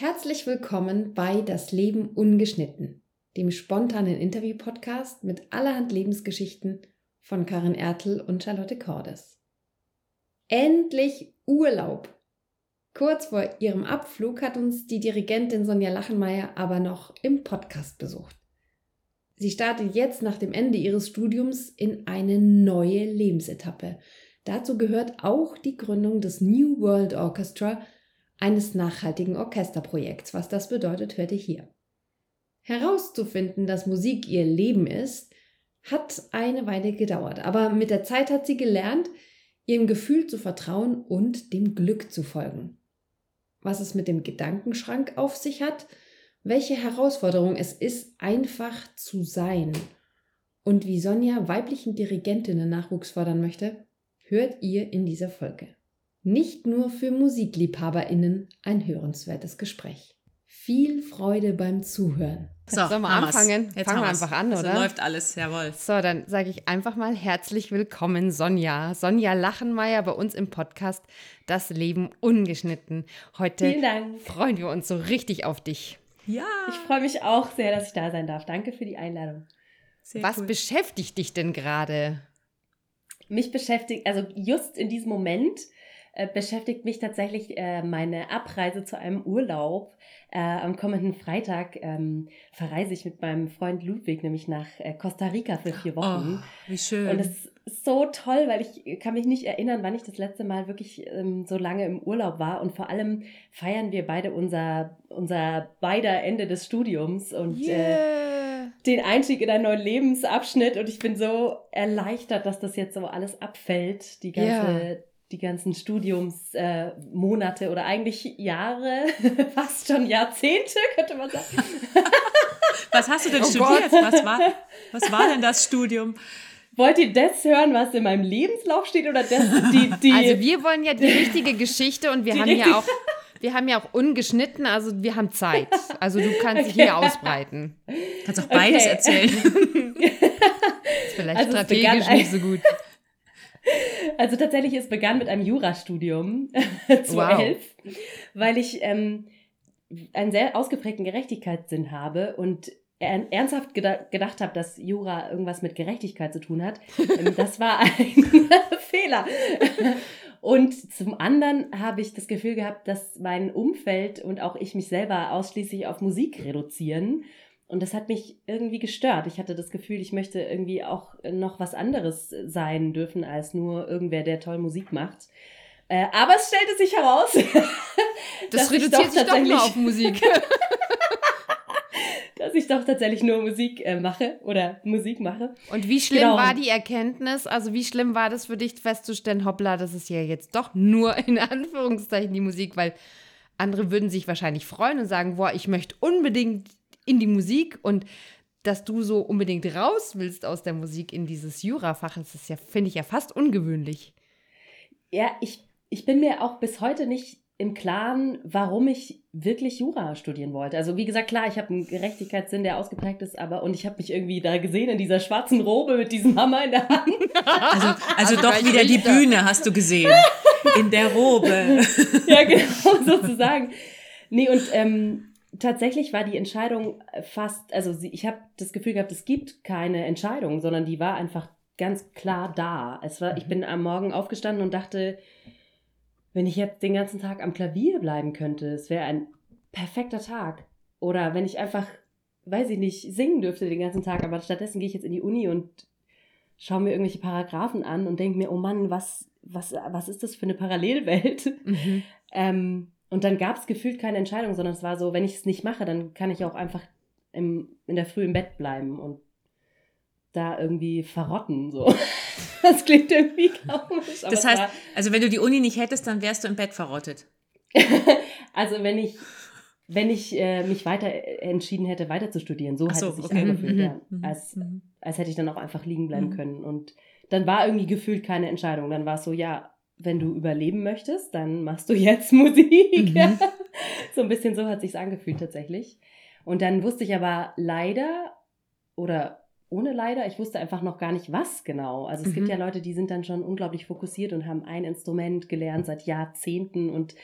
Herzlich willkommen bei Das Leben ungeschnitten, dem spontanen Interview-Podcast mit allerhand Lebensgeschichten von Karin Ertel und Charlotte Cordes. Endlich Urlaub! Kurz vor ihrem Abflug hat uns die Dirigentin Sonja Lachenmeier aber noch im Podcast besucht. Sie startet jetzt nach dem Ende ihres Studiums in eine neue Lebensetappe. Dazu gehört auch die Gründung des New World Orchestra – eines nachhaltigen Orchesterprojekts. Was das bedeutet, hört ihr hier. Herauszufinden, dass Musik ihr Leben ist, hat eine Weile gedauert, aber mit der Zeit hat sie gelernt, ihrem Gefühl zu vertrauen und dem Glück zu folgen. Was es mit dem Gedankenschrank auf sich hat, welche Herausforderung es ist, einfach zu sein und wie Sonja weiblichen Dirigentinnen Nachwuchs fördern möchte, hört ihr in dieser Folge. Nicht nur für MusikliebhaberInnen ein hörenswertes Gespräch. Viel Freude beim Zuhören. So, Sollen wir anfangen? Jetzt Fangen wir einfach an, oder? So läuft alles, jawohl. So, dann sage ich einfach mal herzlich willkommen, Sonja. Sonja Lachenmeier bei uns im Podcast Das Leben ungeschnitten. Heute freuen wir uns so richtig auf dich. Ja. Ich freue mich auch sehr, dass ich da sein darf. Danke für die Einladung. Sehr Was cool. beschäftigt dich denn gerade? Mich beschäftigt, also just in diesem Moment äh, beschäftigt mich tatsächlich äh, meine Abreise zu einem Urlaub. Äh, am kommenden Freitag ähm, verreise ich mit meinem Freund Ludwig nämlich nach äh, Costa Rica für vier Wochen. Oh, wie schön. Und es ist so toll, weil ich kann mich nicht erinnern, wann ich das letzte Mal wirklich ähm, so lange im Urlaub war. Und vor allem feiern wir beide unser, unser beider Ende des Studiums und äh, yeah. den Einstieg in einen neuen Lebensabschnitt. Und ich bin so erleichtert, dass das jetzt so alles abfällt, die ganze yeah die ganzen Studiumsmonate äh, oder eigentlich Jahre, fast schon Jahrzehnte, könnte man sagen. was hast du denn oh studiert? Was war, was war denn das Studium? Wollt ihr das hören, was in meinem Lebenslauf steht oder das die, die Also wir wollen ja die richtige Geschichte und wir haben ja auch wir haben ja auch ungeschnitten, also wir haben Zeit. Also du kannst okay. dich hier ausbreiten. Du kannst auch beides okay. erzählen. ist vielleicht also strategisch nicht so gut. Also tatsächlich, es begann mit einem Jurastudium zu wow. elf, weil ich ähm, einen sehr ausgeprägten Gerechtigkeitssinn habe und ernsthaft gedacht habe, dass Jura irgendwas mit Gerechtigkeit zu tun hat. Ähm, das war ein Fehler. Und zum anderen habe ich das Gefühl gehabt, dass mein Umfeld und auch ich mich selber ausschließlich auf Musik reduzieren und das hat mich irgendwie gestört. Ich hatte das Gefühl, ich möchte irgendwie auch noch was anderes sein dürfen als nur irgendwer, der toll Musik macht. Äh, aber es stellte sich heraus, das reduziert doch sich doch nur auf Musik. dass ich doch tatsächlich nur Musik äh, mache oder Musik mache. Und wie schlimm genau. war die Erkenntnis? Also wie schlimm war das für dich festzustellen, hoppla, das ist ja jetzt doch nur in Anführungszeichen die Musik, weil andere würden sich wahrscheinlich freuen und sagen, boah, ich möchte unbedingt in die Musik und dass du so unbedingt raus willst aus der Musik in dieses Jurafach, das ist ja, finde ich ja fast ungewöhnlich. Ja, ich, ich bin mir auch bis heute nicht im Klaren, warum ich wirklich Jura studieren wollte. Also wie gesagt, klar, ich habe einen Gerechtigkeitssinn, der ausgeprägt ist, aber und ich habe mich irgendwie da gesehen in dieser schwarzen Robe mit diesem Hammer in der Hand. Also, also, also doch wieder die Bühne hast du gesehen. In der Robe. ja, genau, sozusagen. Nee, und ähm, tatsächlich war die Entscheidung fast, also ich habe das Gefühl gehabt, es gibt keine Entscheidung, sondern die war einfach ganz klar da. Es war, ich mhm. bin am Morgen aufgestanden und dachte, wenn ich jetzt den ganzen Tag am Klavier bleiben könnte, es wäre ein perfekter Tag. Oder wenn ich einfach, weiß ich nicht, singen dürfte den ganzen Tag, aber stattdessen gehe ich jetzt in die Uni und schaue mir irgendwelche Paragraphen an und denke mir, oh Mann, was, was, was ist das für eine Parallelwelt? Mhm. ähm, und dann gab es gefühlt keine Entscheidung, sondern es war so, wenn ich es nicht mache, dann kann ich auch einfach im, in der Früh im Bett bleiben und da irgendwie verrotten. So. Das klingt irgendwie komisch. Das heißt, also wenn du die Uni nicht hättest, dann wärst du im Bett verrottet. also wenn ich, wenn ich äh, mich weiter entschieden hätte, weiter zu studieren, so, so hätte es sich okay. angefühlt, mhm. ja. Mhm. Als, mhm. als hätte ich dann auch einfach liegen bleiben mhm. können. Und dann war irgendwie gefühlt keine Entscheidung. Dann war es so, ja, wenn du überleben möchtest, dann machst du jetzt Musik. Mhm. so ein bisschen so hat sich's angefühlt tatsächlich. Und dann wusste ich aber leider oder ohne leider, ich wusste einfach noch gar nicht, was genau. Also es mhm. gibt ja Leute, die sind dann schon unglaublich fokussiert und haben ein Instrument gelernt seit Jahrzehnten und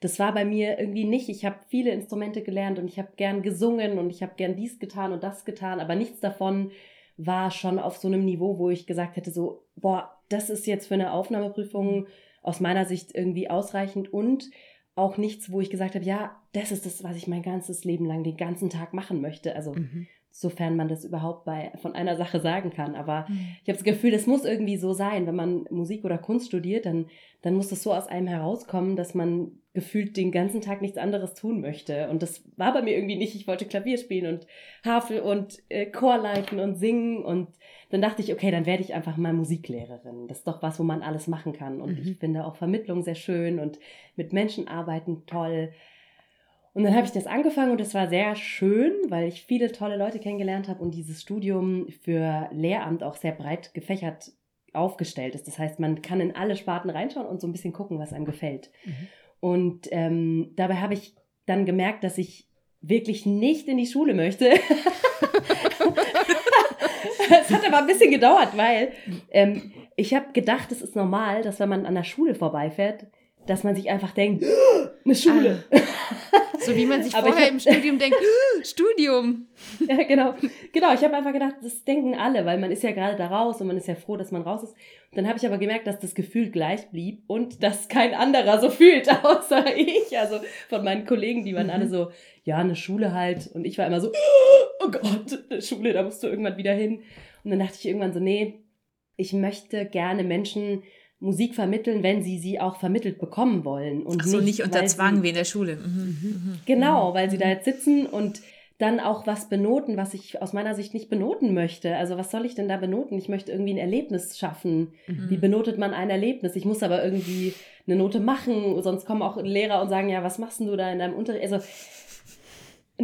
das war bei mir irgendwie nicht. Ich habe viele Instrumente gelernt und ich habe gern gesungen und ich habe gern dies getan und das getan, aber nichts davon war schon auf so einem Niveau, wo ich gesagt hätte, so, boah, das ist jetzt für eine Aufnahmeprüfung aus meiner Sicht irgendwie ausreichend und auch nichts, wo ich gesagt habe, ja, das ist das, was ich mein ganzes Leben lang den ganzen Tag machen möchte. Also Mhm. sofern man das überhaupt bei von einer Sache sagen kann. Aber Mhm. ich habe das Gefühl, das muss irgendwie so sein. Wenn man Musik oder Kunst studiert, dann, dann muss das so aus einem herauskommen, dass man gefühlt den ganzen Tag nichts anderes tun möchte. Und das war bei mir irgendwie nicht. Ich wollte Klavier spielen und Harfe und äh, Chor leiten und singen. Und dann dachte ich, okay, dann werde ich einfach mal Musiklehrerin. Das ist doch was, wo man alles machen kann. Und Mhm. ich finde auch Vermittlung sehr schön und mit Menschen arbeiten toll. Und dann habe ich das angefangen und es war sehr schön, weil ich viele tolle Leute kennengelernt habe und dieses Studium für Lehramt auch sehr breit gefächert aufgestellt ist. Das heißt, man kann in alle Sparten reinschauen und so ein bisschen gucken, was einem gefällt. Mhm. Und ähm, dabei habe ich dann gemerkt, dass ich wirklich nicht in die Schule möchte. Es hat aber ein bisschen gedauert, weil ähm, ich habe gedacht, es ist normal, dass wenn man an der Schule vorbeifährt, dass man sich einfach denkt, eine Schule. So wie man sich vorher hab- im Studium denkt, Studium. Ja, genau. Genau, ich habe einfach gedacht, das denken alle, weil man ist ja gerade da raus und man ist ja froh, dass man raus ist. Und dann habe ich aber gemerkt, dass das Gefühl gleich blieb und dass kein anderer so fühlt, außer ich. Also von meinen Kollegen, die waren Mhm. alle so, ja, eine Schule halt. Und ich war immer so, oh Gott, eine Schule, da musst du irgendwann wieder hin. Und dann dachte ich irgendwann so, nee, ich möchte gerne Menschen Musik vermitteln, wenn sie sie auch vermittelt bekommen wollen. Und Ach so, nicht unter weil sie- Zwang wie in der Schule. Mhm. Mhm. Genau, weil sie da jetzt sitzen und dann auch was benoten, was ich aus meiner Sicht nicht benoten möchte. Also was soll ich denn da benoten? Ich möchte irgendwie ein Erlebnis schaffen. Mhm. Wie benotet man ein Erlebnis? Ich muss aber irgendwie eine Note machen, sonst kommen auch Lehrer und sagen, ja, was machst denn du da in deinem Unterricht? Also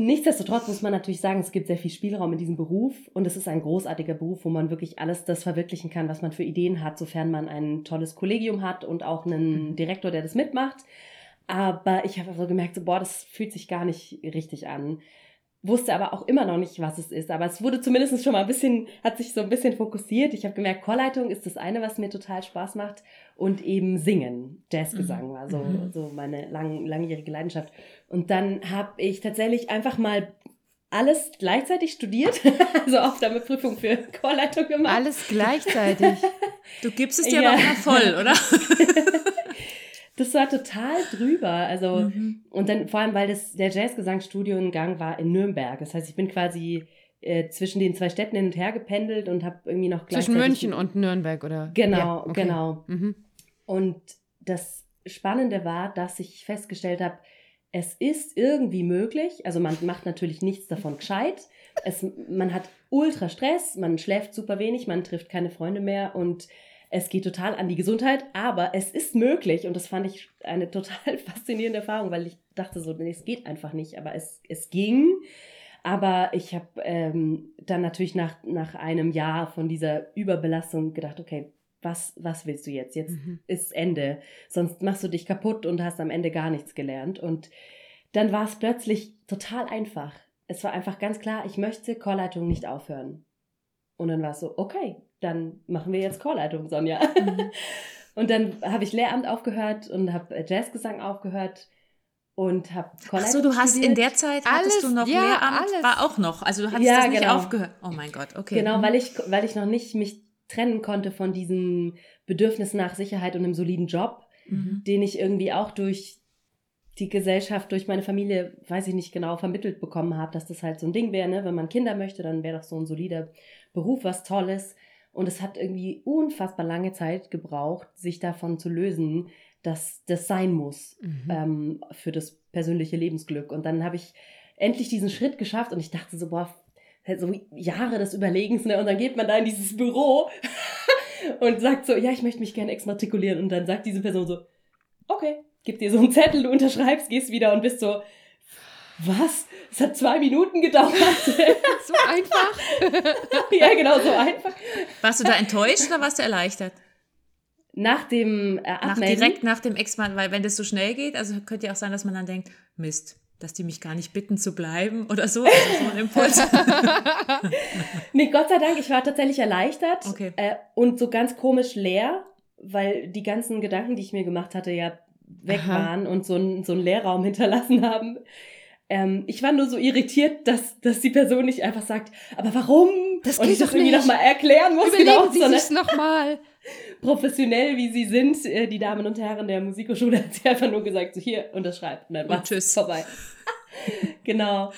nichtsdestotrotz muss man natürlich sagen, es gibt sehr viel Spielraum in diesem Beruf und es ist ein großartiger Beruf, wo man wirklich alles das verwirklichen kann, was man für Ideen hat, sofern man ein tolles Kollegium hat und auch einen Direktor, der das mitmacht. Aber ich habe so gemerkt, so, boah, das fühlt sich gar nicht richtig an. Wusste aber auch immer noch nicht, was es ist. Aber es wurde zumindest schon mal ein bisschen, hat sich so ein bisschen fokussiert. Ich habe gemerkt, Chorleitung ist das eine, was mir total Spaß macht. Und eben Singen, Jazzgesang war so, Mhm. so meine lang, langjährige Leidenschaft. Und dann habe ich tatsächlich einfach mal alles gleichzeitig studiert. also Aufnahmeprüfung für Chorleitung gemacht. Alles gleichzeitig. Du gibst es dir Ja. aber auch mal voll, oder? Das war total drüber. Also, Mhm. Und dann vor allem, weil das, der Jazzgesangsstudiengang war in Nürnberg. Das heißt, ich bin quasi äh, zwischen den zwei Städten hin und her gependelt und habe irgendwie noch Zwischen gleichzeitig- München und Nürnberg, oder? Genau, Ja, okay. genau. Mhm. Und das Spannende war, dass ich festgestellt habe, es ist irgendwie möglich. Also man macht natürlich nichts davon gescheit. Es, man hat ultra Stress, man schläft super wenig, man trifft keine Freunde mehr und es geht total an die Gesundheit, aber es ist möglich und das fand ich eine total faszinierende Erfahrung, weil ich dachte so, nee, es geht einfach nicht, aber es, es ging. Aber ich habe ähm, dann natürlich nach, nach einem Jahr von dieser Überbelastung gedacht, okay, was, was willst du jetzt? Jetzt Mhm. ist Ende. Sonst machst du dich kaputt und hast am Ende gar nichts gelernt. Und dann war es plötzlich total einfach. Es war einfach ganz klar, ich möchte Chorleitung nicht aufhören. Und dann war es so, okay, dann machen wir jetzt Chorleitung, Sonja. Mhm. Und dann habe ich Lehramt aufgehört und habe Jazzgesang aufgehört und habe Chorleitung so, du hast in studiert. der Zeit Alles, hattest du noch ja, Lehramt, alles. war auch noch. Also du hattest Ja, das nicht genau. aufgehört. Oh mein Gott, okay. Genau, Mhm. weil ich, weil ich noch nicht mich trennen konnte von diesem Bedürfnis nach Sicherheit und einem soliden Job, Mhm. den ich irgendwie auch durch die Gesellschaft, durch meine Familie, weiß ich nicht genau, vermittelt bekommen habe, dass das halt so ein Ding wäre, ne? wenn man Kinder möchte, dann wäre doch so ein solider Beruf was Tolles. Und es hat irgendwie unfassbar lange Zeit gebraucht, sich davon zu lösen, dass das sein muss Mhm. ähm, für das persönliche Lebensglück. Und dann habe ich endlich diesen Schritt geschafft und ich dachte so, boah, so Jahre des Überlegens, ne? Und dann geht man da in dieses Büro und sagt so, ja, ich möchte mich gerne exmatrikulieren. Und dann sagt diese Person so, okay, gib dir so einen Zettel, du unterschreibst, gehst wieder und bist so, was? Es hat zwei Minuten gedauert. So einfach. ja, genau, so einfach. Warst du da enttäuscht oder warst du erleichtert? Nach dem äh, Nach, direkt nach dem Ex-Mann, weil wenn das so schnell geht, also könnte ja auch sein, dass man dann denkt, Mist, dass die mich gar nicht bitten zu bleiben oder so. Also so ein Impuls. Nee, Gott sei Dank, ich war tatsächlich erleichtert Okay. äh, und so ganz komisch leer, weil die ganzen Gedanken, die ich mir gemacht hatte, ja weg Aha. waren und so, ein, so einen Leerraum hinterlassen haben. Ähm, ich war nur so irritiert, dass, dass die Person nicht einfach sagt, aber warum? Das und ich das doch irgendwie nicht. nochmal erklären muss, Überlegen genau, Sie sondern nochmal. professionell wie sie sind, äh, die Damen und Herren der Musikhochschule, hat sie einfach nur gesagt, so hier, unterschreibt. Und dann war tschüss. vorbei. genau.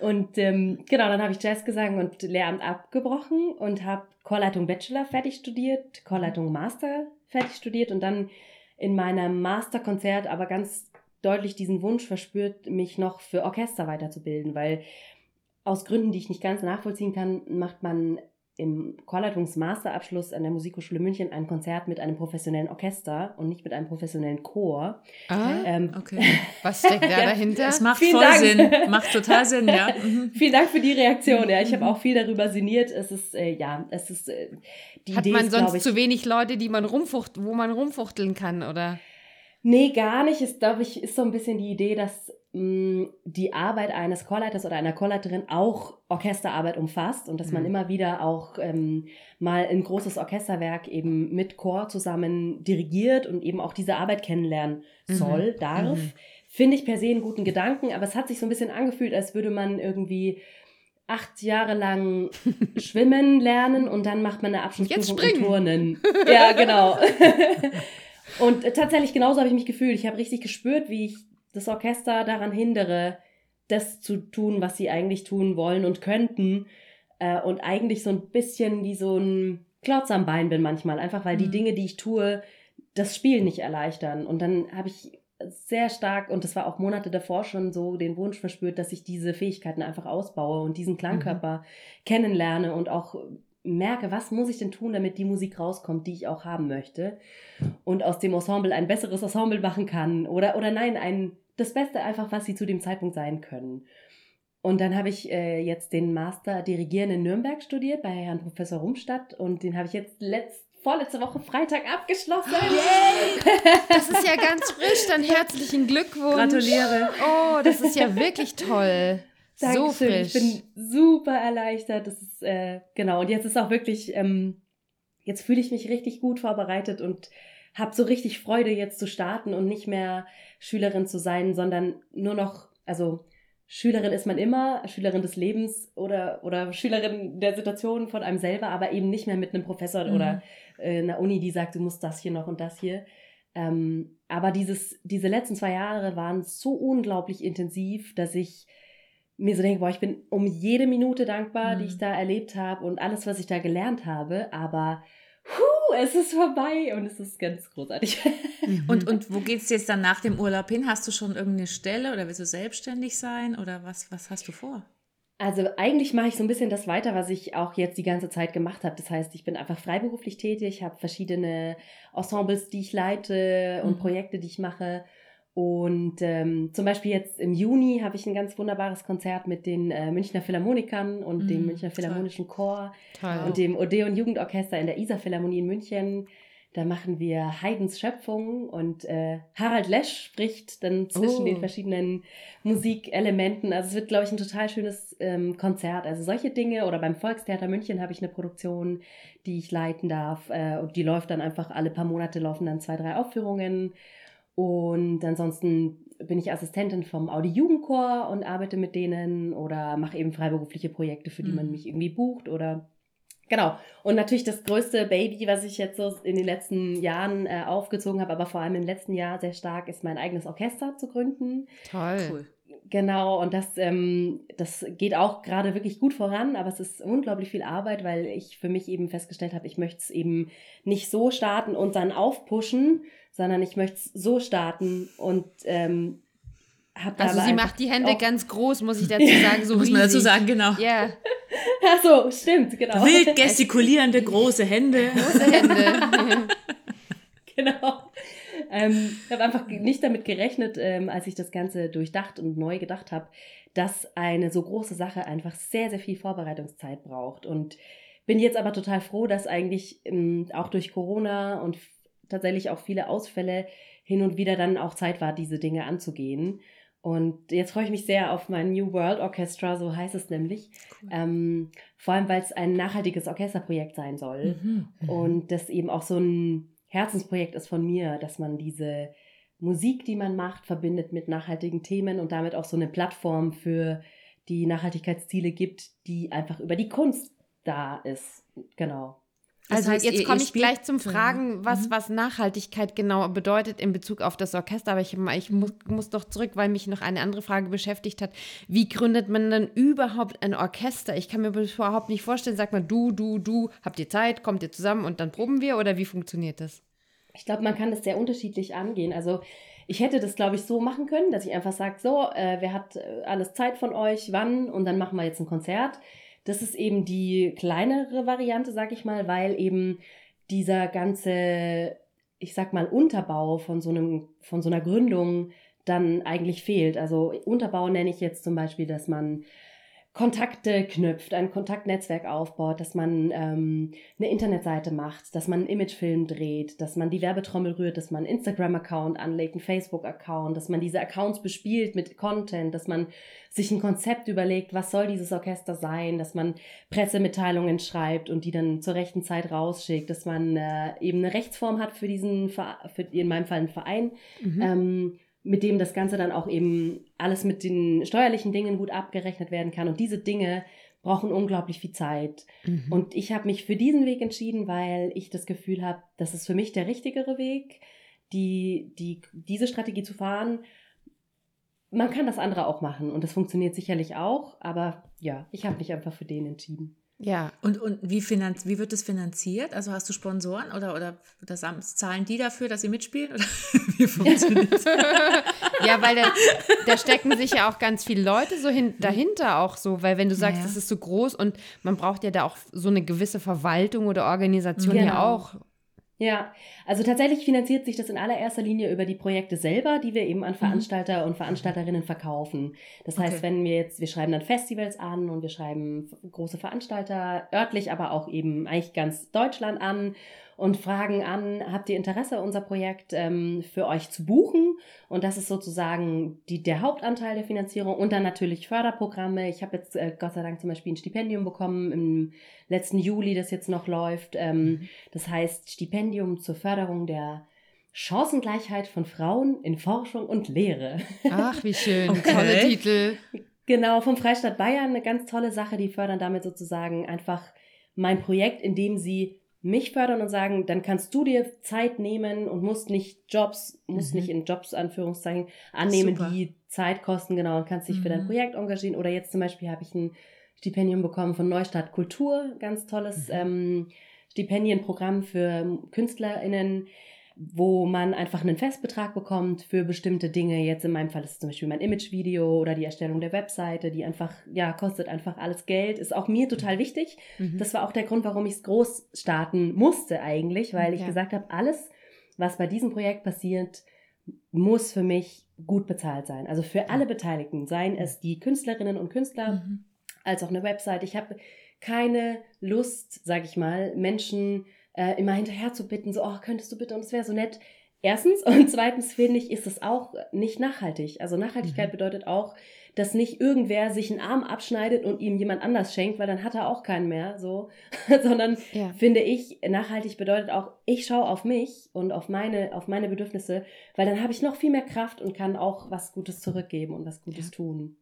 Und ähm, genau, dann habe ich Jazzgesang und Lehramt abgebrochen und habe Chorleitung Bachelor fertig studiert, Chorleitung Master fertig studiert und dann in meinem Masterkonzert aber ganz deutlich diesen Wunsch verspürt, mich noch für Orchester weiterzubilden, weil aus Gründen, die ich nicht ganz nachvollziehen kann, macht man im Chorleitungsmasterabschluss an der Musikhochschule München ein Konzert mit einem professionellen Orchester und nicht mit einem professionellen Chor. Ah, Ähm, Okay. was steckt da Ja, dahinter? Das macht Vielen voll Dank. Sinn. Macht total Sinn, ja. Mhm. Vielen Dank für die Reaktion. Ja, ich habe Mhm. auch viel darüber sinniert. Es ist, äh, ja, es ist, äh, die Hat Idee man ist, sonst ich, zu wenig Leute, die man rumfucht, wo man rumfuchteln kann, oder? Nee, gar nicht. Ist, glaube ich, ist so ein bisschen die Idee, dass mh, die Arbeit eines Chorleiters oder einer Chorleiterin auch Orchesterarbeit umfasst und dass man Mhm. immer wieder auch ähm, mal ein großes Orchesterwerk eben mit Chor zusammen dirigiert und eben auch diese Arbeit kennenlernen Mhm. soll, darf. Mhm. Finde ich per se einen guten Gedanken, aber es hat sich so ein bisschen angefühlt, als würde man irgendwie acht Jahre lang schwimmen lernen und dann macht man eine Abschlussprüfung Jetzt springen. Turnen. Ja, genau. und tatsächlich genauso habe ich mich gefühlt. Ich habe richtig gespürt, wie ich das Orchester daran hindere, das zu tun, was sie eigentlich tun wollen und könnten. Äh, und eigentlich so ein bisschen wie so ein Klotz am Bein bin manchmal, einfach weil die Mhm. Dinge, die ich tue, das Spiel nicht erleichtern. Und dann habe ich sehr stark, und das war auch Monate davor schon so, den Wunsch verspürt, dass ich diese Fähigkeiten einfach ausbaue und diesen Klangkörper kennenlerne und auch merke, was muss ich denn tun, damit die Musik rauskommt, die ich auch haben möchte. Und aus dem Ensemble ein besseres Ensemble machen kann. Oder, oder nein, ein, das Beste einfach, was sie zu dem Zeitpunkt sein können. Und dann habe ich äh, jetzt den Master Dirigieren in Nürnberg studiert bei Herrn Professor Rumstadt und den habe ich jetzt letzt, vorletzte Woche Freitag abgeschlossen. Das ist ja ganz frisch, dann herzlichen Glückwunsch. Gratuliere. Oh, das ist ja wirklich toll. So Dankeschön. frisch. Ich bin super erleichtert. Das ist, äh, genau. Und jetzt ist auch wirklich, ähm, jetzt fühle ich mich richtig gut vorbereitet und habe so richtig Freude, jetzt zu starten und nicht mehr Schülerin zu sein, sondern nur noch, also Schülerin ist man immer, Schülerin des Lebens oder, oder Schülerin der Situation von einem selber, aber eben nicht mehr mit einem Professor Mhm. oder äh, einer Uni, die sagt, du musst das hier noch und das hier. Ähm, aber dieses, diese letzten zwei Jahre waren so unglaublich intensiv, dass ich mir so denke, boah, ich bin um jede Minute dankbar, die Mhm. ich da erlebt habe und alles, was ich da gelernt habe, aber puh, es ist vorbei und es ist ganz großartig. Mhm. Und, und wo geht's jetzt dann nach dem Urlaub hin? Hast du schon irgendeine Stelle oder willst du selbstständig sein oder was, was hast du vor? Also eigentlich mache ich so ein bisschen das weiter, was ich auch jetzt die ganze Zeit gemacht habe. Das heißt, ich bin einfach freiberuflich tätig, habe verschiedene Ensembles, die ich leite und Mhm. Projekte, die ich mache. Und ähm, zum Beispiel jetzt im Juni habe ich ein ganz wunderbares Konzert mit den äh, Münchner Philharmonikern und dem Mhm, Münchner toll. Philharmonischen Chor Toll. und dem Odeon Jugendorchester in der Isar Philharmonie in München. Da machen wir Haydns Schöpfung und äh, Harald Lesch spricht dann zwischen Oh. den verschiedenen Musikelementen. Also es wird, glaube ich, ein total schönes ähm, Konzert. Also solche Dinge. Oder beim Volkstheater München habe ich eine Produktion, die ich leiten darf. Äh, und die läuft dann einfach alle paar Monate, laufen dann zwei, drei Aufführungen. Und ansonsten bin ich Assistentin vom Audi Jugendchor und arbeite mit denen oder mache eben freiberufliche Projekte, für die man Mhm. mich irgendwie bucht oder Genau. Und natürlich das größte Baby, was ich jetzt so in den letzten Jahren äh, aufgezogen habe, aber vor allem im letzten Jahr sehr stark, ist mein eigenes Orchester zu gründen. Toll. Cool. Genau, und das, ähm, das geht auch gerade wirklich gut voran, aber es ist unglaublich viel Arbeit, weil ich für mich eben festgestellt habe, ich möchte es eben nicht so starten und dann aufpushen, sondern ich möchte es so starten und ähm, habe Also sie macht die Hände ganz groß, muss ich dazu sagen. So Muss man dazu sagen, genau. Ja, Ach so, stimmt, genau. Wild gestikulierende große Hände. große Hände. Genau. Ähm, ich habe einfach nicht damit gerechnet, ähm, als ich das Ganze durchdacht und neu gedacht habe, dass eine so große Sache einfach sehr, sehr viel Vorbereitungszeit braucht. Und bin jetzt aber total froh, dass eigentlich ähm, auch durch Corona und tatsächlich auch viele Ausfälle hin und wieder dann auch Zeit war, diese Dinge anzugehen. Und jetzt freue ich mich sehr auf mein New World Orchestra, so heißt es nämlich. Cool. Ähm, vor allem, weil es ein nachhaltiges Orchesterprojekt sein soll. Mhm. Und das eben auch so ein Herzensprojekt ist von mir, dass man diese Musik, die man macht, verbindet mit nachhaltigen Themen und damit auch so eine Plattform für die Nachhaltigkeitsziele gibt, die einfach über die Kunst da ist. Genau. Das also heißt, jetzt komme ich gleich zum Fragen, was, mhm. was Nachhaltigkeit genau bedeutet in Bezug auf das Orchester. Aber ich, ich muss, muss doch zurück, weil mich noch eine andere Frage beschäftigt hat. Wie gründet man denn überhaupt ein Orchester? Ich kann mir das überhaupt nicht vorstellen. Sagt man, du, du, du, habt ihr Zeit, kommt ihr zusammen und dann proben wir? Oder wie funktioniert das? Ich glaube, man kann das sehr unterschiedlich angehen. Also ich hätte das, glaube ich, so machen können, dass ich einfach sage, so, äh, wer hat äh, alles Zeit von euch, wann und dann machen wir jetzt ein Konzert. Das ist eben die kleinere Variante, sag ich mal, weil eben dieser ganze, ich sag mal, Unterbau von so einem, von so einer Gründung dann eigentlich fehlt. Also Unterbau nenne ich jetzt zum Beispiel, dass man Kontakte knüpft, ein Kontaktnetzwerk aufbaut, dass man ähm, eine Internetseite macht, dass man einen Imagefilm dreht, dass man die Werbetrommel rührt, dass man einen Instagram-Account anlegt, einen Facebook-Account, dass man diese Accounts bespielt mit Content, dass man sich ein Konzept überlegt, was soll dieses Orchester sein, dass man Pressemitteilungen schreibt und die dann zur rechten Zeit rausschickt, dass man äh, eben eine Rechtsform hat für diesen, für in meinem Fall einen Verein. Mhm. Ähm, mit dem das Ganze dann auch eben alles mit den steuerlichen Dingen gut abgerechnet werden kann. Und diese Dinge brauchen unglaublich viel Zeit. Mhm. Und ich habe mich für diesen Weg entschieden, weil ich das Gefühl habe, das ist für mich der richtigere Weg, die, die, diese Strategie zu fahren. Man kann das andere auch machen und das funktioniert sicherlich auch, aber ja, ich habe mich einfach für den entschieden. Ja. Und, und wie, finanz, wie wird das finanziert? Also hast du Sponsoren oder, oder das, zahlen die dafür, dass sie mitspielen? Oder wie funktioniert das? ja, weil da, da, stecken sich ja auch ganz viele Leute so hin, dahinter auch so, weil wenn du sagst, ja. das ist so groß und man braucht ja da auch so eine gewisse Verwaltung oder Organisation genau. ja auch. Ja, also tatsächlich finanziert sich das in allererster Linie über die Projekte selber, die wir eben an mhm. Veranstalter mhm. und Veranstalterinnen verkaufen. Das heißt, wenn wir jetzt, wir schreiben dann Festivals an und wir schreiben große Veranstalter örtlich, aber auch eben eigentlich ganz Deutschland an und fragen an, habt ihr Interesse, unser Projekt ähm, für euch zu buchen? Und das ist sozusagen die, der Hauptanteil der Finanzierung und dann natürlich Förderprogramme. Ich habe jetzt äh, Gott sei Dank zum Beispiel ein Stipendium bekommen im letzten Juli, das jetzt noch läuft. Ähm, mhm. das heißt Stipendium zur Förderung der Chancengleichheit von Frauen in Forschung und Lehre. Ach, wie schön. Okay. Tolle Titel. Genau, vom Freistaat Bayern eine ganz tolle Sache. Die fördern damit sozusagen einfach mein Projekt, indem sie mich fördern und sagen, dann kannst du dir Zeit nehmen und musst nicht Jobs, musst mhm. nicht in Jobs, Anführungszeichen, annehmen, Super. die Zeit kosten, genau, und kannst dich mhm. für dein mhm. Projekt engagieren. Oder jetzt zum Beispiel habe ich ein Stipendium bekommen von Neustadt Kultur, ganz tolles mhm. ähm, Stipendienprogramm für KünstlerInnen, wo man einfach einen Festbetrag bekommt für bestimmte Dinge. Jetzt in meinem Fall ist es zum Beispiel mein Imagevideo oder die Erstellung der Webseite, die einfach, ja, kostet einfach alles Geld. Ist auch mir total wichtig. Mhm. Das war auch der Grund, warum ich es groß starten musste eigentlich, weil ich ja. gesagt habe, alles, was bei diesem Projekt passiert, muss für mich gut bezahlt sein. Also für alle Beteiligten, seien es die Künstlerinnen und Künstler, mhm. als auch eine Website. Ich habe keine Lust, sag ich mal, Menschen äh, immer hinterher zu bitten, so, oh, könntest du bitte, und es wäre so nett. Erstens und zweitens finde ich, ist es auch nicht nachhaltig. Also Nachhaltigkeit mhm. bedeutet auch, dass nicht irgendwer sich einen Arm abschneidet und ihm jemand anders schenkt, weil dann hat er auch keinen mehr, so, sondern ja. finde ich, nachhaltig bedeutet auch, ich schaue auf mich und auf meine, auf meine Bedürfnisse, weil dann habe ich noch viel mehr Kraft und kann auch was Gutes zurückgeben und was Gutes ja. tun.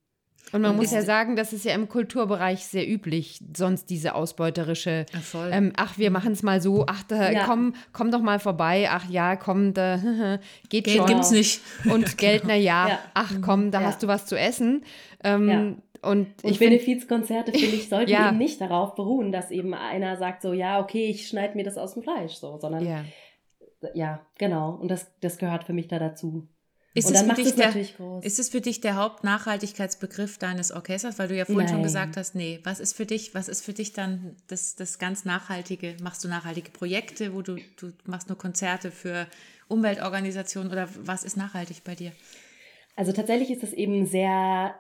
Und man und muss ja sagen, das ist ja im Kulturbereich sehr üblich, sonst diese ausbeuterische, ja, ähm, ach, wir machen es mal so, ach, da, ja. komm, komm doch mal vorbei, ach ja, komm, da, geht Geld schon. gibt's nicht. Und Geld, na ja, ja. ach komm, da hast du was zu essen. Ähm, und, und Benefizkonzerte, finde ich, sollten eben nicht darauf beruhen, dass eben einer sagt so, ja, okay, ich schneide mir das aus dem Fleisch, so, sondern ja, genau. Und das, das gehört für mich da dazu. Ist es, für dich der, ist es für dich der Hauptnachhaltigkeitsbegriff deines Orchesters? Weil du ja vorhin Nein. schon gesagt hast, nee, was ist für dich, was ist für dich dann das, das ganz Nachhaltige? Machst du nachhaltige Projekte, wo du, du machst nur Konzerte für Umweltorganisationen oder was ist nachhaltig bei dir? Also tatsächlich ist es eben sehr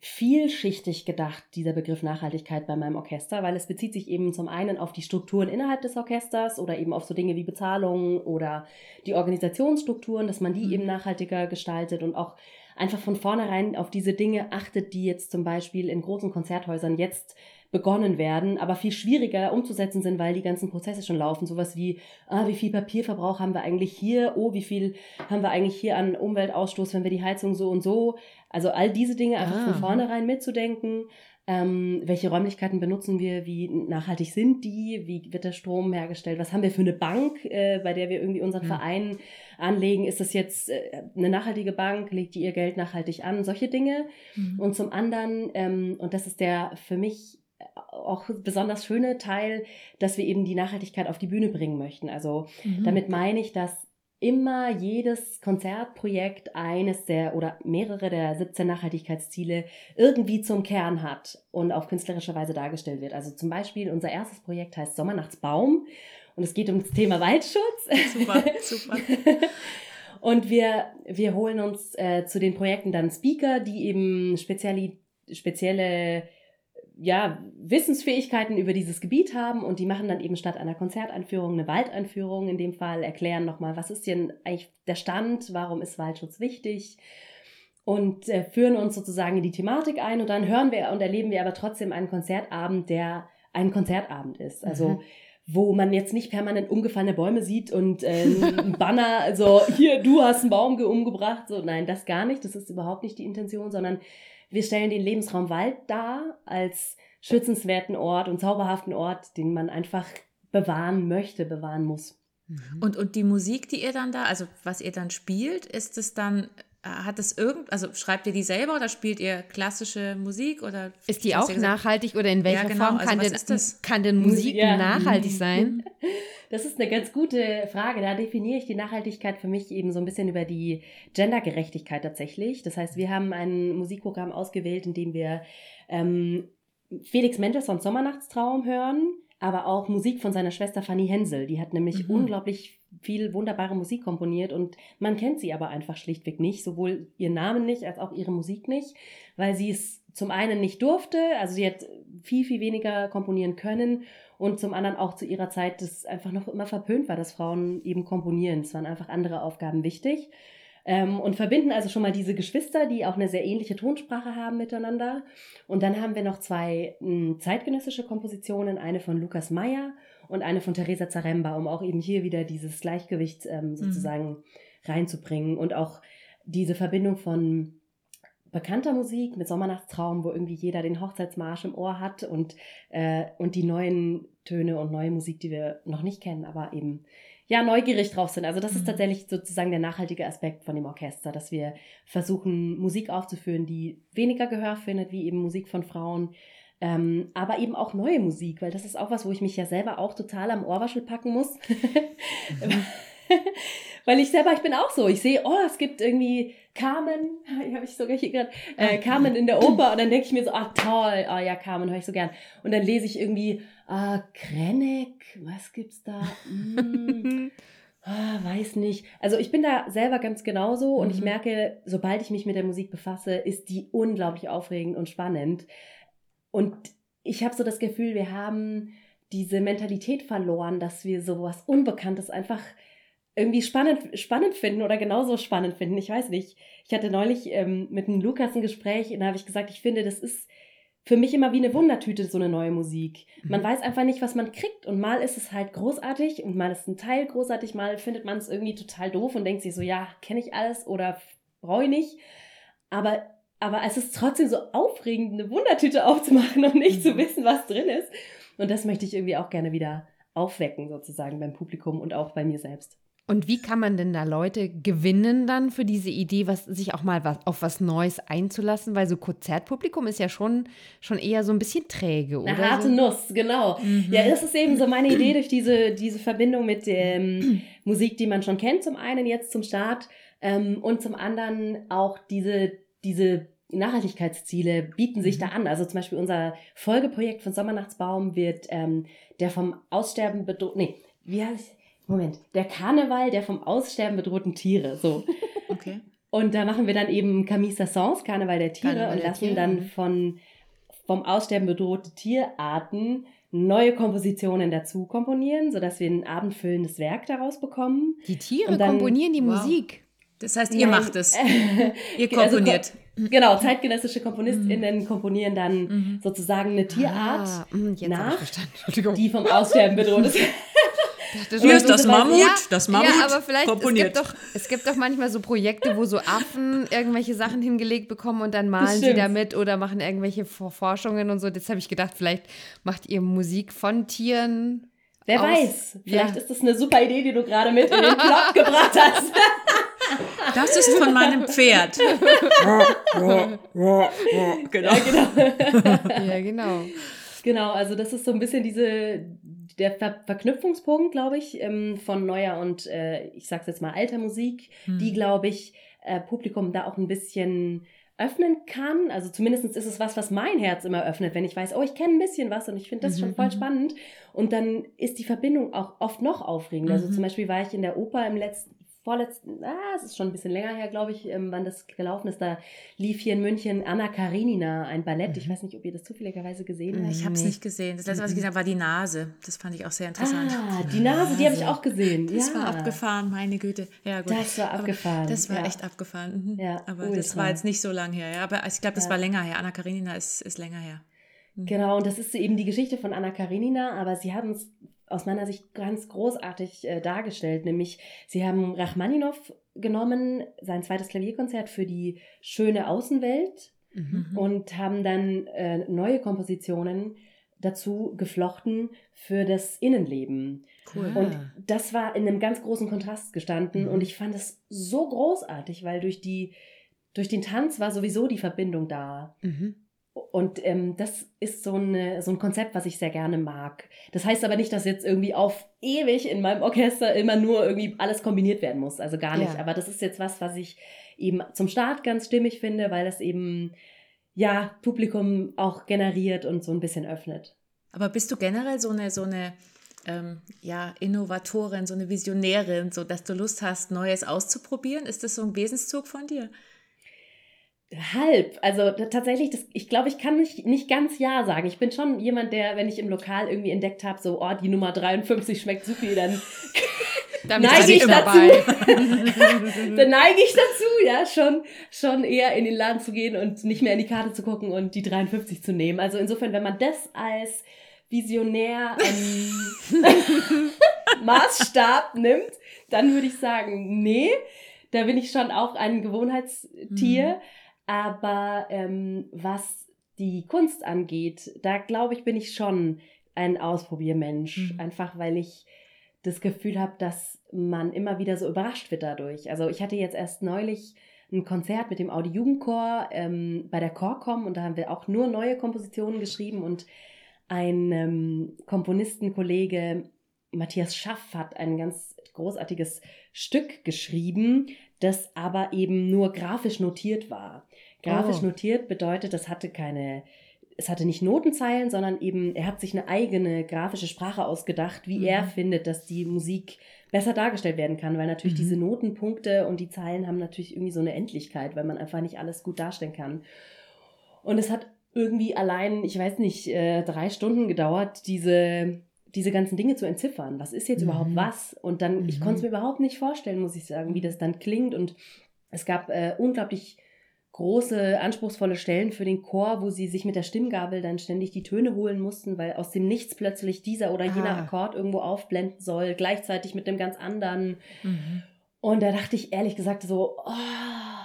vielschichtig gedacht, dieser Begriff Nachhaltigkeit bei meinem Orchester, weil es bezieht sich eben zum einen auf die Strukturen innerhalb des Orchesters oder eben auf so Dinge wie Bezahlung oder die Organisationsstrukturen, dass man die mhm. eben nachhaltiger gestaltet und auch einfach von vornherein auf diese Dinge achtet, die jetzt zum Beispiel in großen Konzerthäusern jetzt begonnen werden, aber viel schwieriger umzusetzen sind, weil die ganzen Prozesse schon laufen. Sowas wie, ah, wie viel Papierverbrauch haben wir eigentlich hier? Oh, wie viel haben wir eigentlich hier an Umweltausstoß, wenn wir die Heizung so und so? Also all diese Dinge einfach ah. von vornherein mitzudenken. Ähm, welche Räumlichkeiten benutzen wir? Wie nachhaltig sind die? Wie wird der Strom hergestellt? Was haben wir für eine Bank, äh, bei der wir irgendwie unseren mhm. Verein anlegen? Ist das jetzt äh, eine nachhaltige Bank? Legt die ihr Geld nachhaltig an? Solche Dinge. Mhm. Und zum anderen, ähm, und das ist der für mich auch besonders schöne Teil, dass wir eben die Nachhaltigkeit auf die Bühne bringen möchten. Also mhm. damit meine ich, dass immer jedes Konzertprojekt eines der oder mehrere der 17 Nachhaltigkeitsziele irgendwie zum Kern hat und auf künstlerische Weise dargestellt wird. Also zum Beispiel unser erstes Projekt heißt Sommernachtsbaum und es geht um das Thema Waldschutz. Super, super. und wir, wir holen uns äh, zu den Projekten dann Speaker, die eben spezielle, spezielle ja, Wissensfähigkeiten über dieses Gebiet haben und die machen dann eben statt einer Konzerteinführung eine Waldeinführung in dem Fall, erklären nochmal, was ist denn eigentlich der Stand, warum ist Waldschutz wichtig und äh, führen uns sozusagen in die Thematik ein und dann hören wir und erleben wir aber trotzdem einen Konzertabend, der ein Konzertabend ist. Also mhm wo man jetzt nicht permanent umgefallene Bäume sieht und äh, ein Banner, also hier, du hast einen Baum umgebracht. So, nein, das gar nicht. Das ist überhaupt nicht die Intention, sondern wir stellen den Lebensraum Wald dar als schützenswerten Ort und zauberhaften Ort, den man einfach bewahren möchte, bewahren muss. Und, und die Musik, die ihr dann da, also was ihr dann spielt, ist es dann, hat es irgend, also schreibt ihr die selber oder spielt ihr klassische Musik oder? Ist die auch nachhaltig oder in welcher ja, genau. Form also kann, also denn, kann denn Musik ja. nachhaltig sein? Das ist eine ganz gute Frage. Da definiere ich die Nachhaltigkeit für mich eben so ein bisschen über die Gendergerechtigkeit tatsächlich. Das heißt, wir haben ein Musikprogramm ausgewählt, in dem wir ähm, Felix Mendelssohn Sommernachtstraum hören, aber auch Musik von seiner Schwester Fanny Hensel. Die hat nämlich mhm. unglaublich viel wunderbare Musik komponiert und man kennt sie aber einfach schlichtweg nicht, sowohl ihren Namen nicht als auch ihre Musik nicht, weil sie es zum einen nicht durfte, also sie hat viel, viel weniger komponieren können und zum anderen auch zu ihrer Zeit, das einfach noch immer verpönt war, dass Frauen eben komponieren. Es waren einfach andere Aufgaben wichtig. Ähm, und verbinden also schon mal diese Geschwister, die auch eine sehr ähnliche Tonsprache haben miteinander. Und dann haben wir noch zwei m, hm, zeitgenössische Kompositionen, eine von Lukas Meyer und eine von Teresa Zaremba, um auch eben hier wieder dieses Gleichgewicht ähm, mhm. sozusagen mhm. reinzubringen und auch diese Verbindung von bekannter Musik mit Sommernachtstraum, wo irgendwie jeder den Hochzeitsmarsch im Ohr hat und, äh, und die neuen Töne und neue Musik, die wir noch nicht kennen, aber eben ja neugierig drauf sind. Also das mhm. ist tatsächlich sozusagen der nachhaltige Aspekt von dem Orchester, dass wir versuchen, Musik aufzuführen, die weniger Gehör findet, wie eben Musik von Frauen, ähm, aber eben auch neue Musik, weil das ist auch was, wo ich mich ja selber auch total am Ohrwaschel packen muss. Weil ich selber, ich bin auch so. Ich sehe, oh, es gibt irgendwie Carmen, habe ich sogar hier gerade, äh, ah. Carmen in der Oper und dann denke ich mir so, ah toll, ah ja, Carmen höre ich so gern. Und dann lese ich irgendwie, ah, Krennek, was gibt's da? Hm. Ah, weiß nicht. Also ich bin da selber ganz genauso und mhm. ich merke, sobald ich mich mit der Musik befasse, ist die unglaublich aufregend und spannend. Und ich habe so das Gefühl, wir haben diese Mentalität verloren, dass wir sowas Unbekanntes einfach irgendwie spannend, spannend finden oder genauso spannend finden. Ich weiß nicht. Ich hatte neulich ähm, mit einem Lukas ein Gespräch und da habe ich gesagt, ich finde, das ist für mich immer wie eine Wundertüte, so eine neue Musik. Man mhm. weiß einfach nicht, was man kriegt. Und mal ist es halt großartig und mal ist ein Teil großartig, mal findet man es irgendwie total doof und denkt sich so, ja, kenne ich alles oder brauche ich nicht. Aber, aber es ist trotzdem so aufregend, eine Wundertüte aufzumachen und nicht zu mhm. wissen, was drin ist. Und das möchte ich irgendwie auch gerne wieder aufwecken, sozusagen beim Publikum und auch bei mir selbst. Und wie kann man denn da Leute gewinnen dann für diese Idee, was, sich auch mal was, auf was Neues einzulassen? Weil so Konzertpublikum ist ja schon, schon eher so ein bisschen träge, oder? Eine harte so? Nuss, genau. Mhm. Ja, das ist eben so meine Idee durch diese, diese Verbindung mit ähm, Musik, die man schon kennt, zum einen jetzt zum Start ähm, und zum anderen auch diese, diese Nachhaltigkeitsziele bieten sich mhm. da an. Also zum Beispiel unser Folgeprojekt von Sommernachtsbaum wird ähm, der vom Aussterben bedroht, nee, wie heißt Moment, der Karneval der vom Aussterben bedrohten Tiere. So. Okay. Und da machen wir dann eben Camille Sassons, Karneval der Tiere, Karneval und lassen Tiere. dann von vom Aussterben bedrohte Tierarten neue Kompositionen dazu komponieren, sodass wir ein abendfüllendes Werk daraus bekommen. Die Tiere dann, komponieren die wow. Musik. Das heißt, ihr Nein. macht es. ihr also komponiert. Also, genau, zeitgenössische KomponistInnen mhm. komponieren dann mhm. sozusagen eine Tierart ah, mhm, nach, die vom Aussterben bedroht ist. Hier ist das Mammut, ja, das Mammut ja, aber vielleicht, komponiert. Es gibt, doch, es gibt doch manchmal so Projekte, wo so Affen irgendwelche Sachen hingelegt bekommen und dann malen sie damit oder machen irgendwelche Forschungen und so. Jetzt habe ich gedacht, vielleicht macht ihr Musik von Tieren. Wer aus, weiß, vielleicht ja. ist das eine super Idee, die du gerade mit in den Plot gebracht hast. Das ist von meinem Pferd. genau. Ja, genau. ja, genau. Genau, also das ist so ein bisschen diese, der Ver Verknüpfungspunkt, glaube ich, ähm, von neuer und äh, ich sag's jetzt mal alter Musik, hm. die, glaube ich, äh, Publikum da auch ein bisschen öffnen kann. Also zumindest ist es was, was mein Herz immer öffnet, wenn ich weiß, oh, ich kenne ein bisschen was und ich finde das mhm, schon voll mhm. spannend. Und dann ist die Verbindung auch oft noch aufregend. Also mhm. zum Beispiel war ich in der Oper im letzten, vorletzten, ah, es ist schon ein bisschen länger her, glaube ich, ähm, wann das gelaufen ist. Da lief hier in München Anna Karenina, ein Ballett. Ich mhm. weiß nicht, ob ihr das zufälligerweise gesehen habt. Ich habe es nicht gesehen. Das letzte, was ich gesehen habe, war die Nase. Das fand ich auch sehr interessant. Ah, die Nase, die habe ich auch gesehen. Das ja. war abgefahren, meine Güte. Ja, gut. Das war abgefahren. Aber das war ja. echt abgefahren. Mhm. Ja, aber ultra. das war jetzt nicht so lang her. Ja, aber ich glaube, das ja. war länger her. Anna Karenina ist, ist länger her. Mhm. Genau, und das ist eben die Geschichte von Anna Karenina, aber sie haben es aus meiner Sicht ganz großartig äh, dargestellt. Nämlich, sie haben Rachmaninow genommen, sein zweites Klavierkonzert für die schöne Außenwelt mhm. und haben dann äh, neue Kompositionen dazu geflochten für das Innenleben. Cool. Und das war in einem ganz großen Kontrast gestanden mhm. und ich fand es so großartig, weil durch die durch den Tanz war sowieso die Verbindung da. Mhm. Und ähm, das ist so, eine, so ein Konzept, was ich sehr gerne mag. Das heißt aber nicht, dass jetzt irgendwie auf ewig in meinem Orchester immer nur irgendwie alles kombiniert werden muss. Also gar nicht. Ja. Aber das ist jetzt was, was ich eben zum Start ganz stimmig finde, weil es eben ja Publikum auch generiert und so ein bisschen öffnet. Aber bist du generell so eine, so eine ähm, ja, Innovatorin, so eine Visionärin, so dass du Lust hast, Neues auszuprobieren? Ist das so ein Wesenszug von dir? Halb. Also tatsächlich, das, ich glaube, ich kann nicht, nicht ganz Ja sagen. Ich bin schon jemand, der, wenn ich im Lokal irgendwie entdeckt habe, so, oh, die Nummer 53 schmeckt supi, dann neige ich dazu. dann neige ich dazu, ja, schon, schon eher in den Laden zu gehen und nicht mehr in die Karte zu gucken und die 53 zu nehmen. Also insofern, wenn man das als Visionär ähm, Maßstab nimmt, dann würde ich sagen, nee, da bin ich schon auch ein Gewohnheitstier. Mhm. Aber ähm, was die Kunst angeht, da glaube ich, bin ich schon ein Ausprobiermensch. Mhm. Einfach weil ich das Gefühl habe, dass man immer wieder so überrascht wird dadurch. Also ich hatte jetzt erst neulich ein Konzert mit dem Audi Jugendchor ähm, bei der Chorcom und da haben wir auch nur neue Kompositionen geschrieben und ein ähm, Komponistenkollege Matthias Schaff hat ein ganz großartiges Stück geschrieben, das aber eben nur grafisch notiert war. Grafisch oh. notiert bedeutet, das hatte keine, es hatte nicht Notenzeilen, sondern eben, er hat sich eine eigene grafische Sprache ausgedacht, wie mhm. er findet, dass die Musik besser dargestellt werden kann, weil natürlich mhm. diese Notenpunkte und die Zeilen haben natürlich irgendwie so eine Endlichkeit, weil man einfach nicht alles gut darstellen kann. Und es hat irgendwie allein, ich weiß nicht, äh, drei Stunden gedauert, diese, diese ganzen Dinge zu entziffern. Was ist jetzt mhm. überhaupt was? Und dann, ich konnte es mhm. mir überhaupt nicht vorstellen, muss ich sagen, wie das dann klingt. Und es gab äh, unglaublich große, anspruchsvolle Stellen für den Chor, wo sie sich mit der Stimmgabel dann ständig die Töne holen mussten, weil aus dem Nichts plötzlich dieser oder jener ah. Akkord irgendwo aufblenden soll, gleichzeitig mit dem ganz anderen. Mhm. Und da dachte ich ehrlich gesagt so, oh,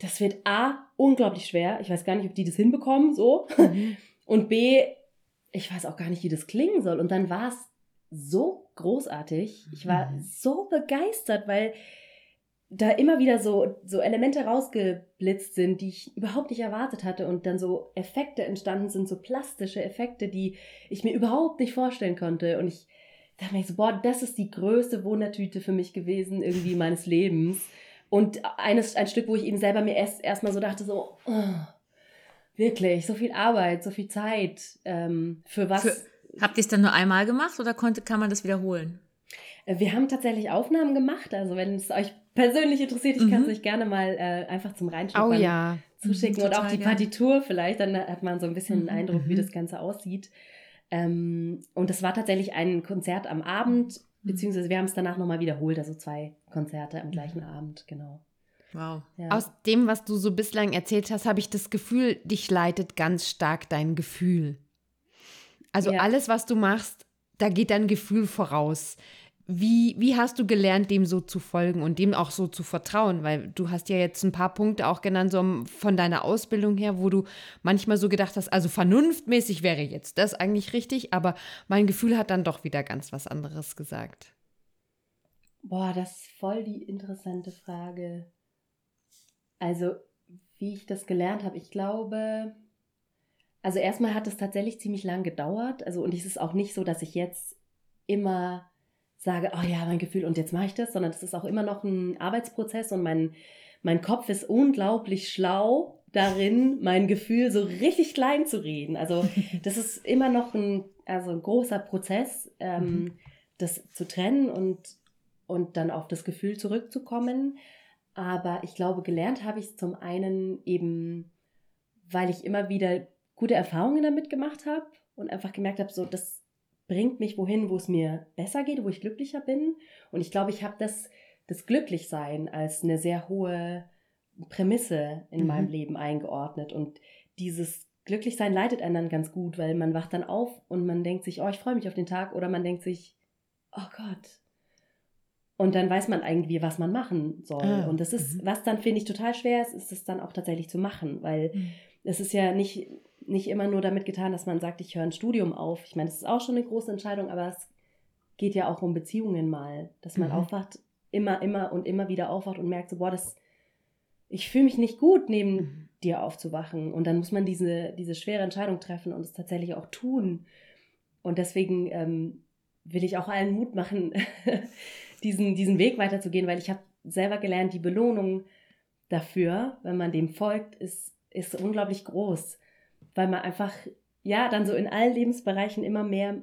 das wird A, unglaublich schwer. Ich weiß gar nicht, ob die das hinbekommen, so. Mhm. Und B, ich weiß auch gar nicht, wie das klingen soll. Und dann war es so großartig. Ich war mhm. so begeistert, weil da immer wieder so, so Elemente rausgeblitzt sind, die ich überhaupt nicht erwartet hatte und dann so Effekte entstanden sind, so plastische Effekte, die ich mir überhaupt nicht vorstellen konnte. Und ich dachte mir so, boah, das ist die größte Wundertüte für mich gewesen, irgendwie meines Lebens. Und eines, ein Stück, wo ich eben selber mir erst erstmal so dachte, so, oh, wirklich, so viel Arbeit, so viel Zeit, ähm, für was. Für, habt ihr es dann nur einmal gemacht oder konnte, kann man das wiederholen? Äh, wir haben tatsächlich Aufnahmen gemacht. Also wenn es euch persönlich interessiert, ich mhm. kann es euch gerne mal äh, einfach zum Reinschauen oh, ja. zuschicken. Mhm, und auch die Partitur vielleicht, dann hat man so ein bisschen einen mhm, Eindruck, wie mhm. das Ganze aussieht. Ähm, und das war tatsächlich ein Konzert am Abend, beziehungsweise wir haben es danach nochmal wiederholt, also zwei Konzerte am gleichen Abend, genau. Wow. Ja. Aus dem, was du so bislang erzählt hast, habe ich das Gefühl, dich leitet ganz stark dein Gefühl. Also ja. alles, was du machst, da geht dein Gefühl voraus. Wie, wie hast du gelernt, dem so zu folgen und dem auch so zu vertrauen? Weil du hast ja jetzt ein paar Punkte auch genannt, so von deiner Ausbildung her, wo du manchmal so gedacht hast, also vernunftmäßig wäre jetzt das eigentlich richtig, aber mein Gefühl hat dann doch wieder ganz was anderes gesagt. Boah, das ist voll die interessante Frage. Also, wie ich das gelernt habe, ich glaube, also erstmal hat es tatsächlich ziemlich lang gedauert. Also, und es ist auch nicht so, dass ich jetzt immer sage, oh ja, mein Gefühl und jetzt mache ich das, sondern es ist auch immer noch ein Arbeitsprozess und mein, mein Kopf ist unglaublich schlau darin, mein Gefühl so richtig klein zu reden. Also das ist immer noch ein, also ein großer Prozess, ähm, mhm. das zu trennen und, und dann auf das Gefühl zurückzukommen. Aber ich glaube, gelernt habe ich es zum einen eben, weil ich immer wieder gute Erfahrungen damit gemacht habe und einfach gemerkt habe, so das bringt mich wohin, wo es mir besser geht, wo ich glücklicher bin. Und ich glaube, ich habe das, das Glücklichsein als eine sehr hohe Prämisse in mhm. meinem Leben eingeordnet. Und dieses Glücklichsein leitet einen dann ganz gut, weil man wacht dann auf und man denkt sich, oh, ich freue mich auf den Tag. Oder man denkt sich, oh Gott, und dann weiß man irgendwie, was man machen soll. Ah, und das ist, mhm. was dann finde ich total schwer ist, ist es dann auch tatsächlich zu machen, weil mhm. es ist ja nicht, nicht immer nur damit getan, dass man sagt, ich höre ein Studium auf. Ich meine, das ist auch schon eine große Entscheidung, aber es geht ja auch um Beziehungen mal, dass man mhm. aufwacht, immer, immer und immer wieder aufwacht und merkt so, boah, das, ich fühle mich nicht gut, neben mhm. dir aufzuwachen. Und dann muss man diese, diese schwere Entscheidung treffen und es tatsächlich auch tun. Und deswegen ähm, will ich auch allen Mut machen, diesen, diesen Weg weiterzugehen, weil ich habe selber gelernt, die Belohnung dafür, wenn man dem folgt, ist, ist unglaublich groß, weil man einfach, ja, dann so in allen Lebensbereichen immer mehr,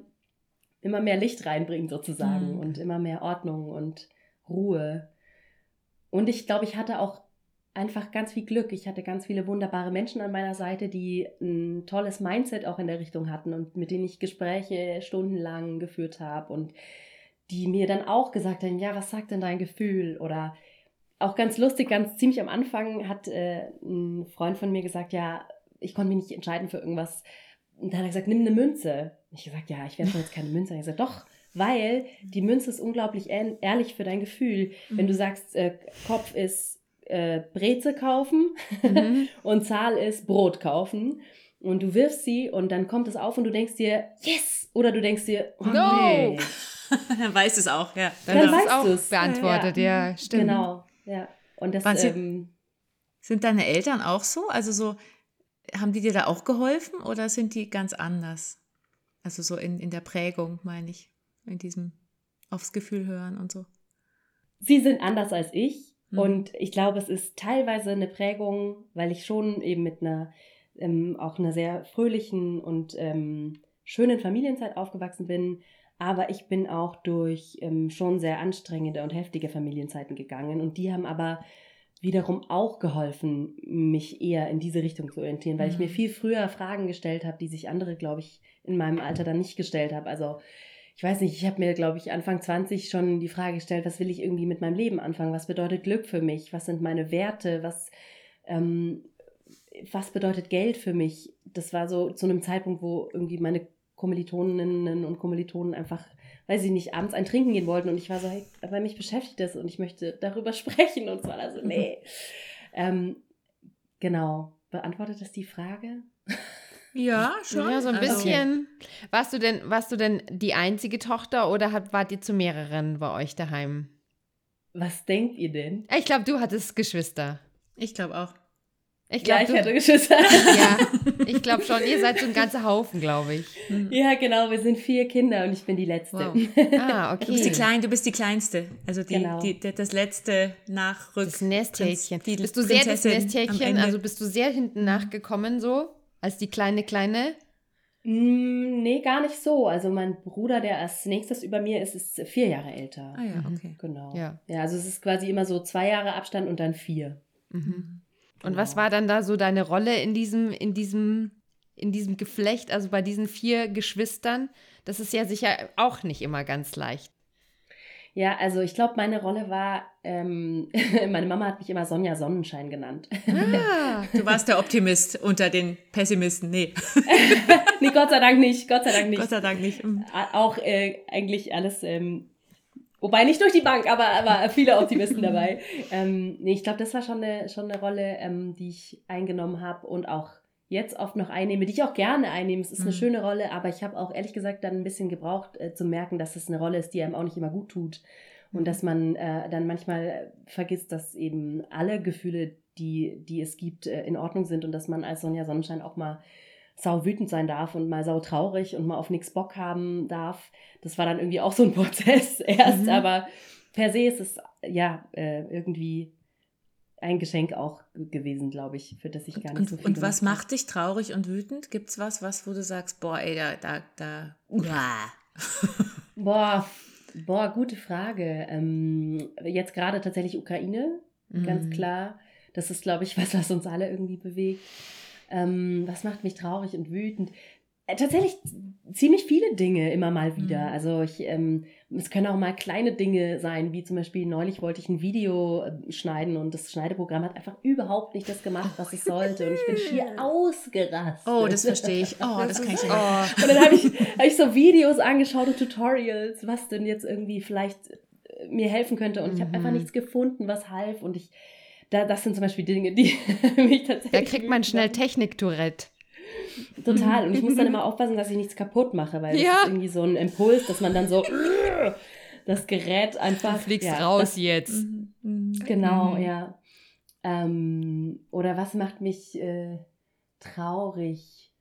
immer mehr Licht reinbringt sozusagen mhm. und immer mehr Ordnung und Ruhe. Und ich glaube, ich hatte auch einfach ganz viel Glück. Ich hatte ganz viele wunderbare Menschen an meiner Seite, die ein tolles Mindset auch in der Richtung hatten und mit denen ich Gespräche stundenlang geführt habe und die mir dann auch gesagt haben, ja, was sagt denn dein Gefühl? Oder auch ganz lustig, ganz ziemlich am Anfang hat äh, ein Freund von mir gesagt, ja, ich konnte mich nicht entscheiden für irgendwas. Und dann hat er gesagt, nimm eine Münze. Ich gesagt, ja, ich werde jetzt keine Münze. Er gesagt, doch, weil die Münze ist unglaublich ehrlich für dein Gefühl. Mhm. Wenn du sagst, äh, Kopf ist äh, Breze kaufen mhm. und Zahl ist Brot kaufen und du wirfst sie und dann kommt es auf und du denkst dir, yes! Oder du denkst dir, oh no! nee. dann weißt du es auch, ja. Dann, dann weißt es auch du's. beantwortet, ja. ja, stimmt. Genau, ja. Und das, sind, ähm, sind deine Eltern auch so? Also so, haben die dir da auch geholfen oder sind die ganz anders? Also so in, in der Prägung, meine ich, in diesem aufs Gefühl hören und so. Sie sind anders als ich. Mhm. Und ich glaube, es ist teilweise eine Prägung, weil ich schon eben mit einer, ähm, auch einer sehr fröhlichen und ähm, schönen Familienzeit aufgewachsen bin aber ich bin auch durch ähm, schon sehr anstrengende und heftige Familienzeiten gegangen und die haben aber wiederum auch geholfen, mich eher in diese Richtung zu orientieren, weil ich mir mhm. viel früher Fragen gestellt habe, die sich andere, glaube ich, in meinem Alter dann nicht gestellt haben. Also ich weiß nicht, ich habe mir, glaube ich, Anfang 20 schon die Frage gestellt, was will ich irgendwie mit meinem Leben anfangen? Was bedeutet Glück für mich? Was sind meine Werte? Was, ähm, was bedeutet Geld für mich? Das war so zu einem Zeitpunkt, wo irgendwie meine Kommilitoninnen und Kommilitonen einfach, weil sie nicht abends ein Trinken gehen wollten. Und ich war so, hey, aber mich beschäftigt das und ich möchte darüber sprechen. Und so, also, nee. ähm, genau. Beantwortet das die Frage? Ja, schon. Ja, so ein also, bisschen. Okay. Warst du denn, warst du denn die einzige Tochter oder hat, wart ihr zu mehreren bei euch daheim? Was denkt ihr denn? Ich glaube, du hattest Geschwister. Ich glaube auch. Ich glaube, ja, ich hatte Geschwister. Ja, ich glaube schon. Ihr seid so ein ganzer Haufen, glaube ich. Ja, genau. Wir sind vier Kinder und ich bin die Letzte. Wow. Ah, okay. Du bist die, Klein, du bist die Kleinste. Also die, genau. die, die das letzte Nachrück. Das Nesthäkchen. Bist du sehr das Nesthäkchen? Also bist du sehr hinten nachgekommen so? Als die kleine, kleine? Mm, nee, gar nicht so. Also mein Bruder, der als nächstes über mir ist, ist vier Jahre älter. Ah ja, okay. Genau. Ja. ja, also es ist quasi immer so zwei Jahre Abstand und dann vier. Mhm. Und was war dann da so deine Rolle in diesem, in diesem, in diesem Geflecht, also bei diesen vier Geschwistern? Das ist ja sicher auch nicht immer ganz leicht. Ja, also ich glaube, meine Rolle war, ähm, meine Mama hat mich immer Sonja Sonnenschein genannt. Ah, du warst der Optimist unter den Pessimisten. Nee. nee, Gott sei Dank nicht. Gott sei Dank nicht. Gott sei Dank nicht. Mhm. Auch äh, eigentlich alles, ähm, wobei nicht durch die Bank, aber, aber viele Optimisten dabei. Ähm, nee, ich glaube, das war schon eine, schon eine Rolle, ähm, die ich eingenommen habe und auch jetzt oft noch einnehme, die ich auch gerne einnehme. Es ist eine mhm. schöne Rolle, aber ich habe auch ehrlich gesagt dann ein bisschen gebraucht äh, zu merken, dass es eine Rolle ist, die einem auch nicht immer gut tut. Und mhm. dass man äh, dann manchmal vergisst, dass eben alle Gefühle, die, die es gibt, äh, in Ordnung sind und dass man als Sonja Sonnenschein auch mal sau wütend sein darf und mal sau traurig und mal auf nichts Bock haben darf. Das war dann irgendwie auch so ein Prozess erst, mhm. aber per se ist es ja äh, irgendwie ein Geschenk auch gewesen, glaube ich, für das ich gar nicht und, so viel Und was macht dich traurig und wütend? Gibt es was, was, wo du sagst, boah, ey, da, da, da, boah, boah, gute Frage. Ähm, jetzt gerade tatsächlich Ukraine, mhm. ganz klar. Das ist, glaube ich, was, was uns alle irgendwie bewegt. Ähm, was macht mich traurig und wütend? Äh, tatsächlich ziemlich viele Dinge immer mal wieder. Mhm. Also ich, ähm, es können auch mal kleine Dinge sein, wie zum Beispiel neulich wollte ich ein Video äh, schneiden und das Schneideprogramm hat einfach überhaupt nicht das gemacht, was es sollte. Und ich bin schier ausgerastet. Oh, das verstehe ich. Oh, das, kann ich nicht. Oh. Und dann habe ich, hab ich so Videos angeschaut und Tutorials, was denn jetzt irgendwie vielleicht äh, mir helfen könnte. Und mhm. ich habe einfach nichts gefunden, was half. Und ich, da, das sind zum Beispiel Dinge, die mich tatsächlich. Da kriegt man schnell Technik-Tourette. Total. Und ich muss dann immer aufpassen, dass ich nichts kaputt mache, weil ja. das ist irgendwie so ein Impuls, dass man dann so das Gerät einfach. Du fliegst ja, raus das, jetzt. Mhm. Genau, mhm. ja. Ähm, oder was macht mich äh, traurig?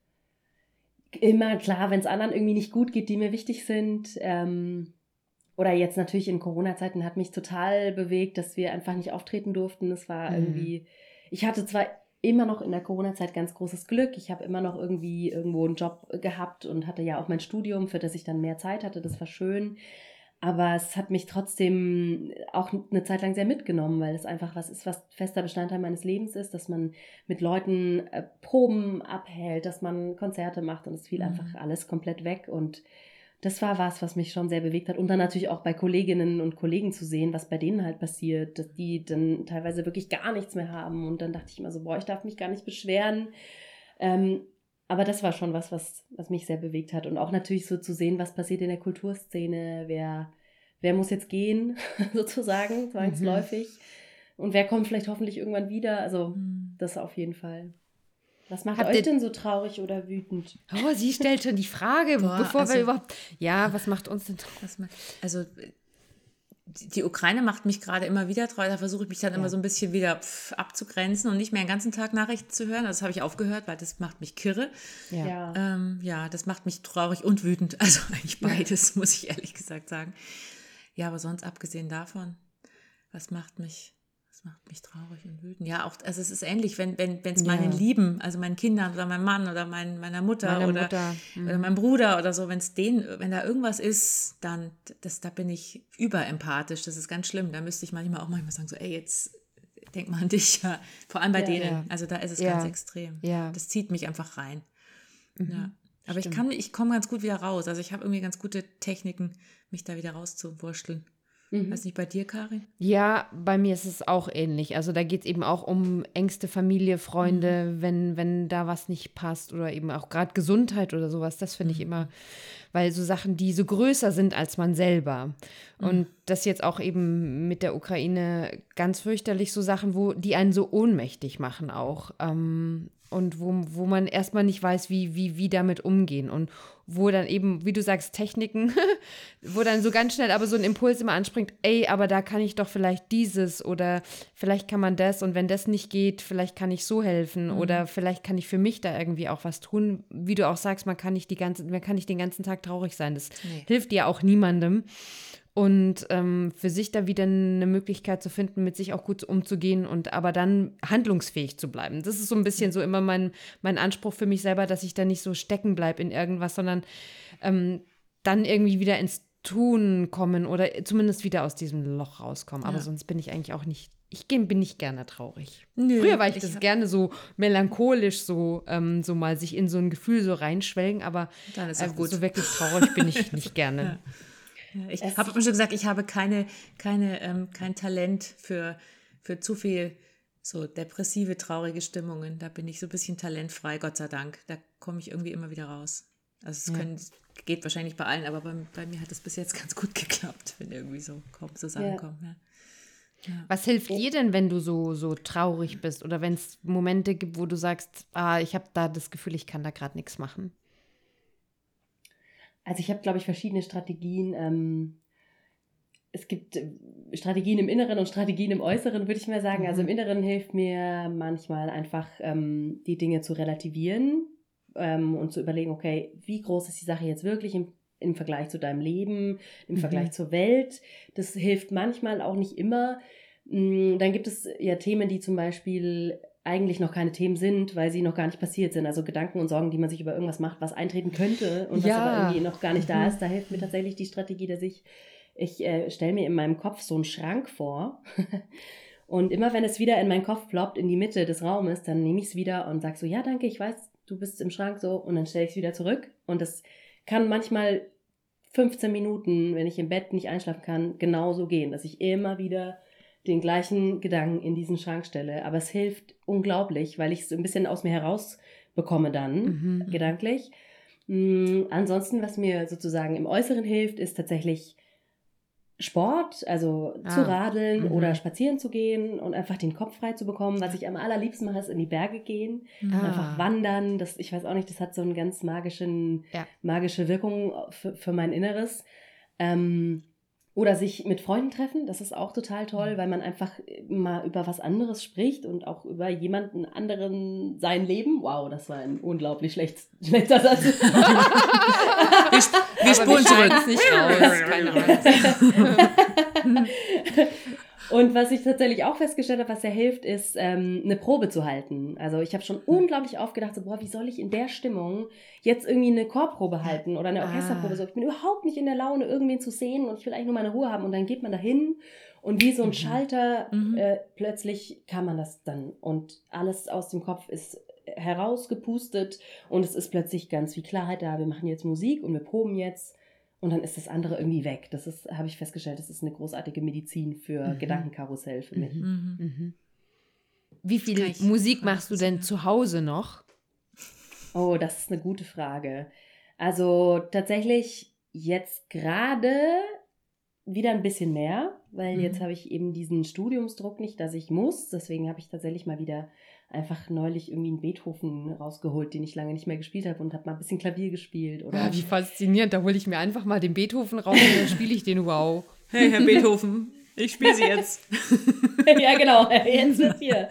Immer klar, wenn es anderen irgendwie nicht gut geht, die mir wichtig sind. Ähm, oder jetzt natürlich in Corona-Zeiten hat mich total bewegt, dass wir einfach nicht auftreten durften. Es war mhm. irgendwie, ich hatte zwar immer noch in der Corona-Zeit ganz großes Glück. Ich habe immer noch irgendwie irgendwo einen Job gehabt und hatte ja auch mein Studium, für das ich dann mehr Zeit hatte. Das war schön. Aber es hat mich trotzdem auch eine Zeit lang sehr mitgenommen, weil es einfach was ist, was fester Bestandteil meines Lebens ist, dass man mit Leuten äh, Proben abhält, dass man Konzerte macht und es fiel mhm. einfach alles komplett weg. Und das war was, was mich schon sehr bewegt hat. Und dann natürlich auch bei Kolleginnen und Kollegen zu sehen, was bei denen halt passiert, dass die dann teilweise wirklich gar nichts mehr haben. Und dann dachte ich immer so, boah, ich darf mich gar nicht beschweren. Ähm, aber das war schon was, was, was mich sehr bewegt hat. Und auch natürlich so zu sehen, was passiert in der Kulturszene, wer, wer muss jetzt gehen, sozusagen, zwangsläufig. Mhm. Und wer kommt vielleicht hoffentlich irgendwann wieder. Also, mhm. das auf jeden Fall. Was macht Habt euch denn so traurig oder wütend? Oh, sie stellt schon die Frage, Boah, bevor also, wir überhaupt. Ja, was macht uns denn traurig? Also, die Ukraine macht mich gerade immer wieder traurig. Da versuche ich mich dann ja. immer so ein bisschen wieder abzugrenzen und nicht mehr den ganzen Tag Nachrichten zu hören. Also das habe ich aufgehört, weil das macht mich kirre. Ja. Ähm, ja, das macht mich traurig und wütend. Also eigentlich beides, muss ich ehrlich gesagt sagen. Ja, aber sonst abgesehen davon, was macht mich das macht mich traurig und wütend. Ja, auch, also es ist ähnlich, wenn wenn es ja. meinen Lieben, also meinen Kindern oder meinem Mann oder mein, meiner Mutter Meine oder, Mutter. Mhm. oder meinem Bruder oder so, wenn es denen, wenn da irgendwas ist, dann, das, da bin ich überempathisch. Das ist ganz schlimm. Da müsste ich manchmal auch manchmal sagen, so, ey, jetzt denk mal an dich, ja. Vor allem bei ja, denen. Also da ist es ganz extrem. Ja. Das zieht mich einfach rein. Mhm. Ja. Aber Stimmt. ich kann, ich komme ganz gut wieder raus. Also ich habe irgendwie ganz gute Techniken, mich da wieder rauszuwurschteln. Mhm. Weiß nicht, bei dir, Karin? Ja, bei mir ist es auch ähnlich. Also da geht es eben auch um engste Familie, Freunde, mhm. wenn, wenn da was nicht passt oder eben auch gerade Gesundheit oder sowas. Das finde ich mhm. immer, weil so Sachen, die so größer sind als man selber. Mhm. Und das jetzt auch eben mit der Ukraine ganz fürchterlich so Sachen, wo die einen so ohnmächtig machen auch. Ähm, und wo, wo man erstmal nicht weiß, wie, wie, wie damit umgehen. Und wo dann eben, wie du sagst, Techniken, wo dann so ganz schnell aber so ein Impuls immer anspringt, ey, aber da kann ich doch vielleicht dieses oder vielleicht kann man das und wenn das nicht geht, vielleicht kann ich so helfen mhm. oder vielleicht kann ich für mich da irgendwie auch was tun. Wie du auch sagst, man kann nicht die ganze, man kann nicht den ganzen Tag traurig sein. Das nee. hilft ja auch niemandem und ähm, für sich da wieder eine Möglichkeit zu finden, mit sich auch gut umzugehen und aber dann handlungsfähig zu bleiben. Das ist so ein bisschen so immer mein, mein Anspruch für mich selber, dass ich da nicht so stecken bleibe in irgendwas, sondern ähm, dann irgendwie wieder ins Tun kommen oder zumindest wieder aus diesem Loch rauskommen. Aber ja. sonst bin ich eigentlich auch nicht ich bin nicht gerne traurig. Nö, Früher war ich, ich das gerne so melancholisch, so, ähm, so mal sich in so ein Gefühl so reinschwelgen, aber äh, so wirklich traurig bin ich nicht gerne. Ja. Ich habe schon gesagt, ich habe keine, keine, ähm, kein Talent für, für zu viel so depressive, traurige Stimmungen. Da bin ich so ein bisschen talentfrei, Gott sei Dank. Da komme ich irgendwie immer wieder raus. Also es können, geht wahrscheinlich bei allen, aber bei, bei mir hat es bis jetzt ganz gut geklappt, wenn irgendwie so, so Sachen ja. kommen. Ja. Ja. Was hilft dir denn, wenn du so, so traurig bist oder wenn es Momente gibt, wo du sagst, ah, ich habe da das Gefühl, ich kann da gerade nichts machen? Also ich habe, glaube ich, verschiedene Strategien. Ähm, es gibt äh, Strategien im Inneren und Strategien im Äußeren, würde ich mal sagen. Also im mhm. Inneren hilft mir manchmal einfach, ähm, die Dinge zu relativieren ähm, und zu überlegen, okay, wie groß ist die Sache jetzt wirklich im, im Vergleich zu deinem Leben, im mhm. Vergleich zur Welt. Das hilft manchmal auch nicht immer. Mm, dann gibt es ja Themen, die zum Beispiel eigentlich noch keine Themen sind, weil sie noch gar nicht passiert sind. Also Gedanken und Sorgen, die man sich über irgendwas macht, was eintreten könnte und was ja. aber irgendwie noch gar nicht da mhm. ist. Da hilft mir tatsächlich die Strategie, dass ich, ich äh, stelle mir in meinem Kopf so einen Schrank vor. und immer wenn es wieder in meinen Kopf ploppt, in die Mitte des Raumes, dann nehme ich es wieder und sage so, ja, danke, ich weiß, du bist im Schrank so. Und dann stelle ich es wieder zurück. Und das kann manchmal 15 Minuten, wenn ich im Bett nicht einschlafen kann, genauso gehen, dass ich immer wieder den gleichen Gedanken in diesen Schrank stelle. Aber es hilft unglaublich, weil ich es ein bisschen aus mir heraus bekomme dann, mhm. gedanklich. Mhm, ansonsten, was mir sozusagen im Äußeren hilft, ist tatsächlich Sport, also ah. zu radeln mhm. oder spazieren zu gehen und einfach den Kopf frei zu bekommen. Was ich am allerliebsten mache, ist in die Berge gehen, ah. einfach wandern. Das, ich weiß auch nicht, das hat so eine ganz magischen, ja. magische Wirkung für, für mein Inneres. Ähm, oder sich mit Freunden treffen, das ist auch total toll, mhm. weil man einfach mal über was anderes spricht und auch über jemanden anderen sein Leben. Wow, das war ein unglaublich schlecht, schlechter Satz. wir, wir spulen zurück. nicht raus, keine Ahnung. Und was ich tatsächlich auch festgestellt habe, was sehr hilft, ist ähm, eine Probe zu halten. Also ich habe schon hm. unglaublich aufgedacht, so, boah, wie soll ich in der Stimmung jetzt irgendwie eine Chorprobe halten oder eine Orchesterprobe? Ah. So, ich bin überhaupt nicht in der Laune, irgendwen zu sehen und ich will eigentlich nur meine Ruhe haben. Und dann geht man da hin und wie so ein mhm. Schalter, mhm. Äh, plötzlich kann man das dann und alles aus dem Kopf ist herausgepustet und es ist plötzlich ganz viel Klarheit da. Wir machen jetzt Musik und wir proben jetzt und dann ist das andere irgendwie weg. Das ist, habe ich festgestellt, das ist eine großartige Medizin für mhm. Gedankenkarussell für mich. Mhm. Mhm. mhm. Wie viel Musik machst du denn zu Hause noch? Oh, das ist eine gute Frage. Also tatsächlich jetzt gerade wieder ein bisschen mehr, weil mhm. jetzt habe ich eben diesen Studiumsdruck nicht, dass ich muss. Deswegen habe ich tatsächlich mal wieder einfach neulich irgendwie einen Beethoven rausgeholt, den ich lange nicht mehr gespielt habe und habe mal ein bisschen Klavier gespielt. Oder ja, wie faszinierend. Da hole ich mir einfach mal den Beethoven raus und dann spiele ich den wow. Hey, Herr Beethoven, ich spiele sie jetzt. ja, genau, jetzt wird hier.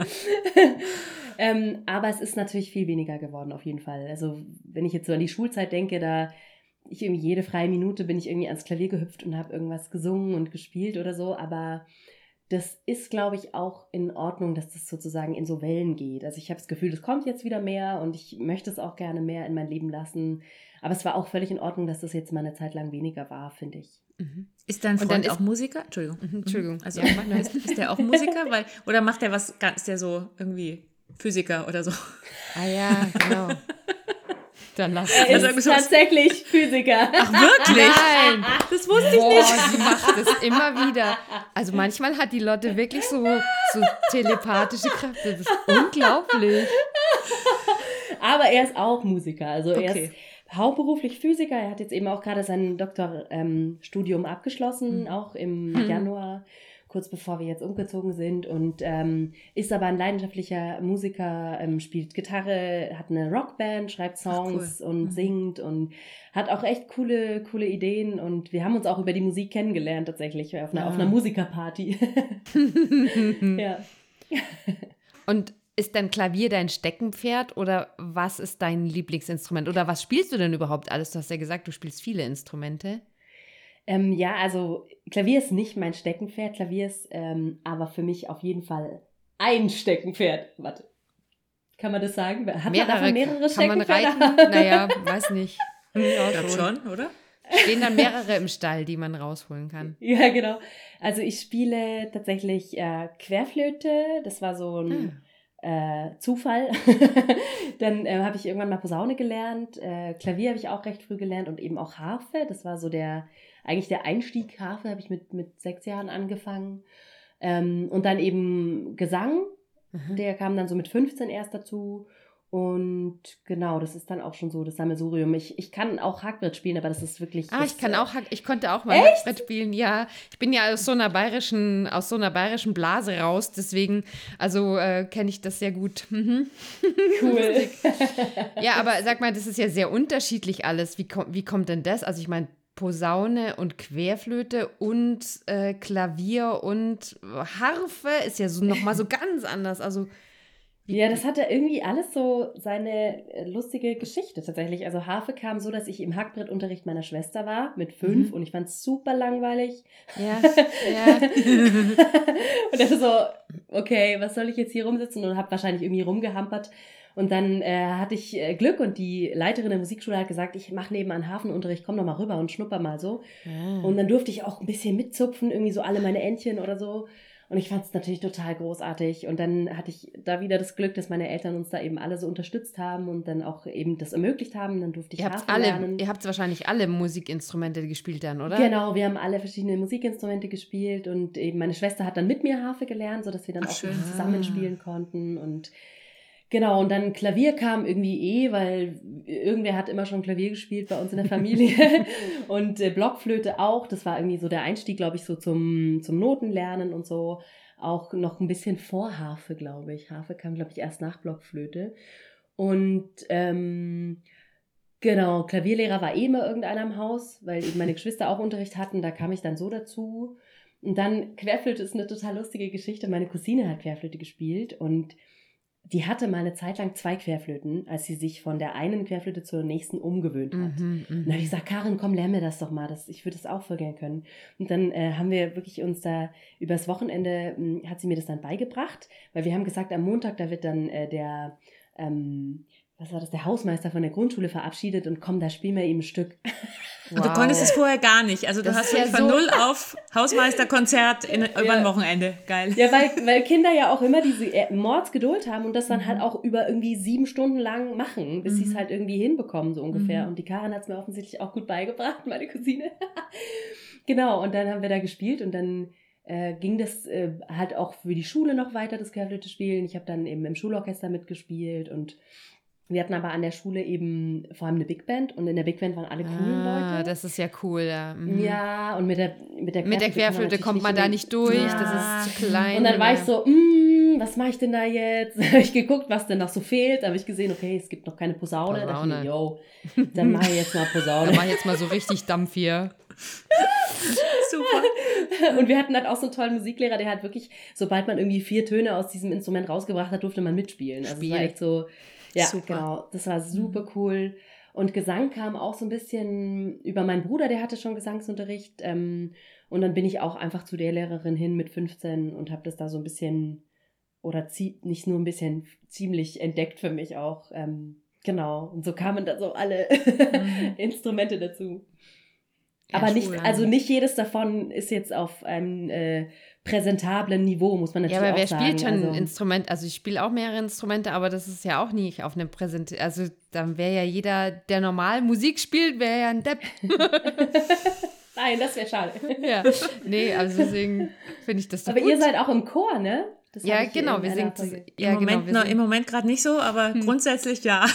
ähm, aber es ist natürlich viel weniger geworden, auf jeden Fall. Also, wenn ich jetzt so an die Schulzeit denke, da ich irgendwie jede freie Minute bin ich irgendwie ans Klavier gehüpft und habe irgendwas gesungen und gespielt oder so, aber das ist, glaube ich, auch in Ordnung, dass das sozusagen in so Wellen geht. Also ich habe das Gefühl, das kommt jetzt wieder mehr und ich möchte es auch gerne mehr in mein Leben lassen. Aber es war auch völlig in Ordnung, dass das jetzt mal eine Zeit lang weniger war, finde ich. Mhm. Ist dein Freund dann auch Musiker? Entschuldigung. Mhm, Entschuldigung. Also ja. ist, ist der auch Musiker? Weil, oder macht der was, ist der so irgendwie Physiker oder so? Ah ja, genau. Dann lass er ist also, tatsächlich Physiker. Ach wirklich? Nein, das wusste ich Boah, nicht. Sie macht das immer wieder. Also manchmal hat die Lotte wirklich so, so telepathische Kräfte. Das ist unglaublich. Aber er ist auch Musiker. Also okay. er ist hauptberuflich Physiker. Er hat jetzt eben auch gerade sein Doktorstudium ähm, abgeschlossen, mhm. auch im mhm. Januar kurz bevor wir jetzt umgezogen sind und ähm, ist aber ein leidenschaftlicher Musiker, ähm, spielt Gitarre, hat eine Rockband, schreibt Songs cool. und mhm. singt und hat auch echt coole, coole Ideen und wir haben uns auch über die Musik kennengelernt tatsächlich auf einer, ja. auf einer Musikerparty. ja. und ist dein Klavier dein Steckenpferd oder was ist dein Lieblingsinstrument? Oder was spielst du denn überhaupt alles? Du hast ja gesagt, du spielst viele Instrumente. Ähm, ja, also Klavier ist nicht mein Steckenpferd. Klavier ist ähm, aber für mich auf jeden Fall ein Steckenpferd. Warte. Kann man das sagen? Hat mehrere, man davon mehrere Steckenpferde? Kann man reiten? naja, weiß nicht. Ja, schon. schon, oder? Stehen dann mehrere im Stall, die man rausholen kann. Ja, genau. Also ich spiele tatsächlich äh, Querflöte. Das war so ein... Ah äh, Zufall. dann äh, habe ich irgendwann mal Posaune gelernt. Äh, Klavier habe ich auch recht früh gelernt und eben auch Harfe. Das war so der, eigentlich der Einstieg. Harfe habe ich mit, mit sechs Jahren angefangen. Ähm, und dann eben Gesang. Mhm. Der kam dann so mit 15 erst dazu. Und genau, das ist dann auch schon so das Sammelsurium. Ich, ich kann auch Hackbrett spielen, aber das ist wirklich. Ah, das, ich kann auch ich konnte auch mal echt? Hackbrett spielen, ja. Ich bin ja aus so einer bayerischen, aus so einer bayerischen Blase raus, deswegen, also äh, kenne ich das sehr gut. Mhm. Cool. ja, aber sag mal, das ist ja sehr unterschiedlich alles. Wie, wie kommt denn das? Also ich meine, Posaune und Querflöte und äh, Klavier und Harfe ist ja so nochmal so ganz anders. Also ja, das hatte irgendwie alles so seine äh, lustige Geschichte tatsächlich. Also Harfe kam so, dass ich im Hackbrettunterricht meiner Schwester war mit fünf mhm. und ich fand es super langweilig. Ja, ja. und dachte so, okay, was soll ich jetzt hier rumsitzen und habe wahrscheinlich irgendwie rumgehampert. Und dann äh, hatte ich äh, Glück und die Leiterin der Musikschule hat gesagt, ich mache nebenan Hafenunterricht, komm doch mal rüber und schnupper mal so. Ah. Und dann durfte ich auch ein bisschen mitzupfen, irgendwie so alle meine Entchen oder so. Und ich fand es natürlich total großartig. Und dann hatte ich da wieder das Glück, dass meine Eltern uns da eben alle so unterstützt haben und dann auch eben das ermöglicht haben. Dann durfte ich ihr habt alle, lernen. Ihr habt wahrscheinlich alle Musikinstrumente gespielt dann, oder? Genau, wir haben alle verschiedene Musikinstrumente gespielt und eben meine Schwester hat dann mit mir Harfe gelernt, sodass wir dann Ach, auch schön. zusammenspielen konnten. Und Genau, und dann Klavier kam irgendwie eh, weil irgendwer hat immer schon Klavier gespielt bei uns in der Familie. und äh, Blockflöte auch. Das war irgendwie so der Einstieg, glaube ich, so zum, zum Notenlernen und so. Auch noch ein bisschen vor Harfe, glaube ich. Harfe kam, glaube ich, erst nach Blockflöte. Und ähm, genau, Klavierlehrer war eh immer irgendeiner im Haus, weil eben meine Geschwister auch Unterricht hatten. Da kam ich dann so dazu. Und dann Querflöte ist eine total lustige Geschichte. Meine Cousine hat Querflöte gespielt und die hatte mal eine Zeit lang zwei Querflöten, als sie sich von der einen Querflöte zur nächsten umgewöhnt hat. Mhm, und dann habe ich gesagt, Karin, komm, lern mir das doch mal. Das, ich würde das auch voll gern können. Und dann äh, haben wir wirklich uns da übers Wochenende, mh, hm, hat sie mir das dann beigebracht, weil wir haben gesagt, am Montag, da wird dann äh, der, ähm, was war das, der Hausmeister von der Grundschule verabschiedet und komm, da spielen wir ihm ein Stück. Wow. Und du konntest es vorher gar nicht. Also du das hast ja von so null auf Hausmeisterkonzert in, ja. über ein Wochenende. Geil. Ja, weil, weil Kinder ja auch immer diese äh, Mordsgeduld haben und das dann halt mhm. halt auch über irgendwie sieben Stunden lang machen, bis mhm. sie es halt irgendwie hinbekommen, so ungefähr. Mhm. Und die Karin hat es mir offensichtlich auch gut beigebracht, meine Cousine. genau, und dann haben wir da gespielt und dann äh, ging das äh, halt auch für die Schule noch weiter, das Querflöte spielen. Ich habe dann eben im Schulorchester mitgespielt und wir hatten aber an der Schule eben vor allem eine Big Band und in der Big Band waren alle coolen ah, Leute. Das ist ja cool, ja. Mhm. Ja, und mit der mit der Querflöte, mit der Querflöte kommt man, da nicht durch, ja. das ist zu klein. Und dann war ich so, mm, was mache ich denn da jetzt? habe ich geguckt, was denn noch so fehlt, da habe ich gesehen, okay, es gibt noch keine Posaune. Posaune. Da dachte ich mir, yo, dann mache ich jetzt mal Posaune. dann mache ich jetzt mal so richtig Dampf hier. Super. Und wir hatten halt auch so einen tollen Musiklehrer, der halt wirklich, sobald man irgendwie vier Töne aus diesem Instrument rausgebracht hat, durfte man mitspielen. Also Spiel. es war echt so ja, super. genau. Das war super mhm. cool. Und Gesang kam auch so ein bisschen über meinen Bruder, der hatte schon Gesangsunterricht. Ähm, und dann bin ich auch einfach zu der Lehrerin hin mit 15 und habe das da so ein bisschen, oder nicht nur ein bisschen, ziemlich entdeckt für mich auch. Ähm, genau. Und so kamen da so alle mhm. Instrumente dazu. Ja, Aber nicht, also nicht jedes davon ist jetzt auf einem äh, präsentablen Niveau, muss man natürlich sagen. Ja, aber wer sagen. spielt schon also, ein Instrument? Also ich spiele auch mehrere Instrumente, aber das ist ja auch nicht auf einem Präsent. Also dann wäre ja jeder, der normal Musik spielt, wäre ja ein Depp. Nein, das wäre schade. ja, nee, also deswegen finde ich das so Aber gut. ihr seid auch im Chor, ne? Das ja, genau, wir sind ja, Im Moment, genau, Moment gerade nicht so, aber hm. grundsätzlich ja.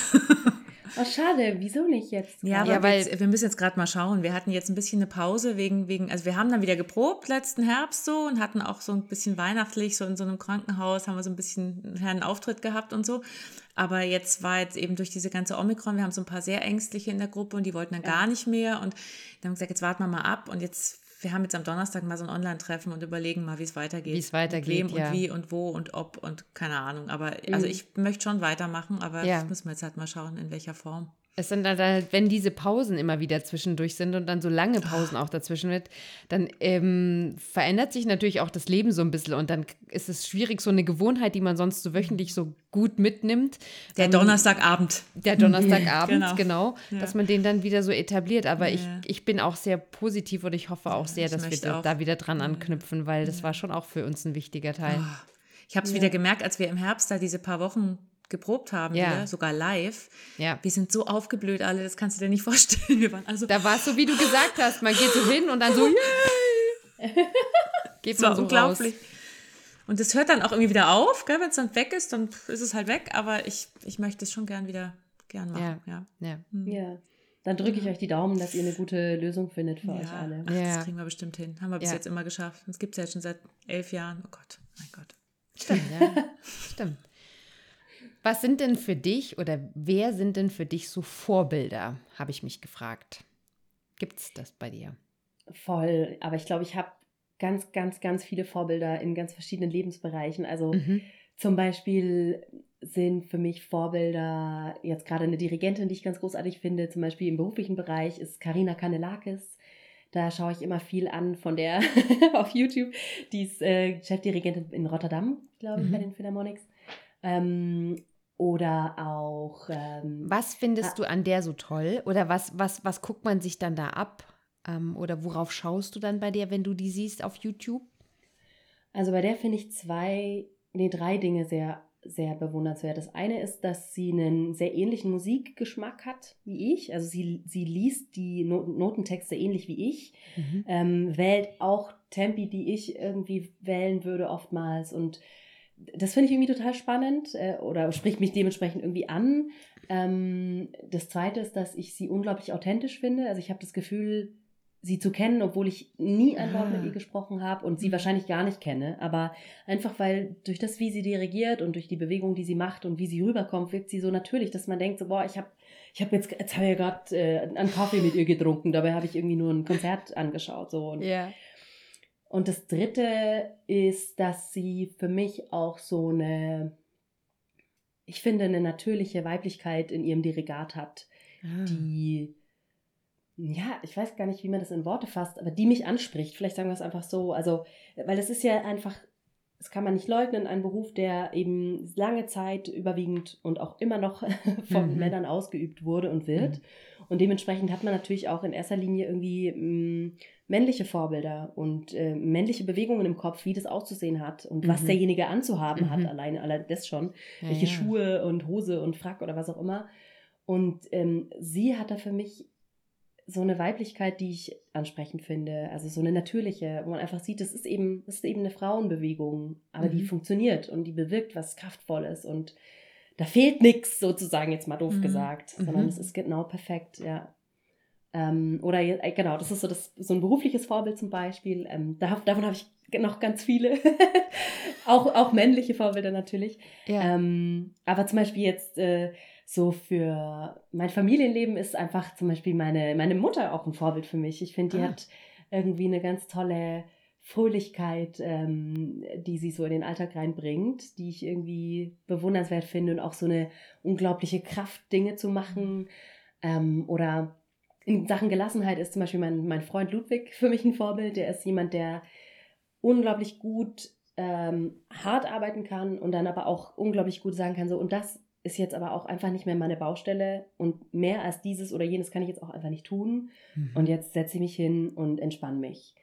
Oh, schade, wieso nicht jetzt? Ja, ja weil wir, wir müssen jetzt gerade mal schauen. Wir hatten jetzt ein bisschen eine Pause wegen, wegen, also wir haben dann wieder geprobt letzten Herbst so und hatten auch so ein bisschen weihnachtlich, so in so einem Krankenhaus haben wir so ein bisschen einen Auftritt gehabt und so. Aber jetzt war jetzt eben durch diese ganze Omikron, wir haben so ein paar sehr ängstliche in der Gruppe und die wollten dann ja. gar nicht mehr und dann haben wir gesagt, jetzt warten wir mal ab und jetzt wir haben jetzt am Donnerstag mal so ein Online-Treffen und überlegen mal, wie es weitergeht. Wie es weitergeht. Mit wem ja. und wie und wo und ob und keine Ahnung. Aber mhm. also ich möchte schon weitermachen, aber ja. das müssen wir jetzt halt mal schauen, in welcher Form. Es sind dann halt, wenn diese Pausen immer wieder zwischendurch sind und dann so lange Pausen auch dazwischen wird, dann ähm, verändert sich natürlich auch das Leben so ein bisschen und dann ist es schwierig, so eine Gewohnheit, die man sonst so wöchentlich so gut mitnimmt. Der ähm, Donnerstagabend. Der Donnerstagabend, genau, genau ja. dass man den dann wieder so etabliert. Aber ja. ich, ich bin auch sehr positiv und ich hoffe auch sehr, dass wir auch. da wieder dran anknüpfen, weil das war schon auch für uns ein wichtiger Teil. Oh. Ich habe es ja. wieder gemerkt, als wir im Herbst da diese paar Wochen geprobt haben, ja. wieder, sogar live. Ja. Wir sind so aufgeblüht alle, das kannst du dir nicht vorstellen. Wir waren also da war es so, wie du gesagt hast, man geht so hin und dann so, yay! geht man so unglaublich. Raus. Und es hört dann auch irgendwie wieder auf, wenn es dann weg ist, dann ist es halt weg, aber ich, ich möchte es schon gern wieder gern machen. Ja. Ja. ja. Hm. ja. Dann drücke ich euch die Daumen, dass ihr eine gute Lösung findet für ja. euch alle. Ach, ja. Das kriegen wir bestimmt hin. Haben wir bis jetzt immer geschafft. Das gibt es ja schon seit elf Jahren. Oh Gott, mein Gott. Stimmt, ja. Stimmt. Was sind denn für dich oder wer sind denn für dich so Vorbilder, habe ich mich gefragt. Gibt es das bei dir? Voll, aber ich glaube, ich habe ganz, ganz, ganz viele Vorbilder in ganz verschiedenen Lebensbereichen. Also mhm. zum Beispiel sind für mich Vorbilder jetzt gerade eine Dirigentin, die ich ganz großartig finde, zum Beispiel im beruflichen Bereich ist Karina Kanelakis. Da schaue ich immer viel an von der auf YouTube. Die ist äh, Chefdirigentin in Rotterdam, glaube ich, mhm. bei den Philharmonics. Ähm, oder auch. Ähm, was findest du an der so toll? Oder was, was, was guckt man sich dann da ab? Ähm, oder worauf schaust du dann bei der, wenn du die siehst auf YouTube? Also bei der finde ich zwei, nee, drei Dinge sehr, sehr bewundernswert. Das eine ist, dass sie einen sehr ähnlichen Musikgeschmack hat wie ich. Also sie, sie liest die Not Notentexte ähnlich wie ich, mhm. ähm, wählt auch Tempi, die ich irgendwie wählen würde oftmals und das finde ich irgendwie total spannend äh, oder spricht mich dementsprechend irgendwie an. Ähm, das Zweite ist, dass ich sie unglaublich authentisch finde. Also ich habe das Gefühl, sie zu kennen, obwohl ich nie ein Wort mit ah. ihr gesprochen habe und sie mhm. wahrscheinlich gar nicht kenne. Aber einfach weil durch das, wie sie dirigiert und durch die Bewegung, die sie macht und wie sie rüberkommt, wirkt sie so natürlich, dass man denkt, so, boah, ich habe ich hab jetzt, jetzt habe ich ja gerade äh, einen Kaffee mit ihr getrunken, dabei habe ich irgendwie nur ein Konzert angeschaut. So. Und, yeah. Und das Dritte ist, dass sie für mich auch so eine, ich finde, eine natürliche Weiblichkeit in ihrem Dirigat hat, ah. die ja, ich weiß gar nicht, wie man das in Worte fasst, aber die mich anspricht. Vielleicht sagen wir es einfach so. Also, weil es ist ja einfach, das kann man nicht leugnen, ein Beruf, der eben lange Zeit überwiegend und auch immer noch von mhm. Männern ausgeübt wurde und wird. Mhm. Und dementsprechend hat man natürlich auch in erster Linie irgendwie mh, mm, männliche Vorbilder und äh, männliche Bewegungen im Kopf, wie das auszusehen hat und mhm. was derjenige anzuhaben hat, mhm. alleine, allein das schon. Ja, welche ja. Schuhe und Hose und Frack oder was auch immer. Und ähm, sie hat da für mich so eine Weiblichkeit, die ich ansprechend finde. Also so eine natürliche, wo man einfach sieht, das ist eben, das ist eben eine Frauenbewegung, aber mhm. die funktioniert und die bewirkt was Kraftvolles und da fehlt nichts, sozusagen, jetzt mal doof mhm. gesagt, sondern mhm. es ist genau perfekt, ja. Ähm, oder äh, genau, das ist so, das, so ein berufliches Vorbild zum Beispiel. Ähm, da, davon habe ich noch ganz viele. auch, auch männliche Vorbilder natürlich. Ja. Ähm, aber zum Beispiel jetzt äh, so für mein Familienleben ist einfach zum Beispiel meine, meine Mutter auch ein Vorbild für mich. Ich finde, die ah. hat irgendwie eine ganz tolle Fröhlichkeit, ähm, die sie so in den Alltag reinbringt, die ich irgendwie bewundernswert finde und auch so eine unglaubliche Kraft, Dinge zu machen. Ähm, oder in Sachen Gelassenheit ist zum Beispiel mein, mein Freund Ludwig für mich ein Vorbild. Der ist jemand, der unglaublich gut ähm, hart arbeiten kann und dann aber auch unglaublich gut sagen kann, so, und das ist jetzt aber auch einfach nicht mehr meine Baustelle und mehr als dieses oder jenes kann ich jetzt auch einfach nicht tun. Mhm. Und jetzt setze ich mich hin und entspanne mich.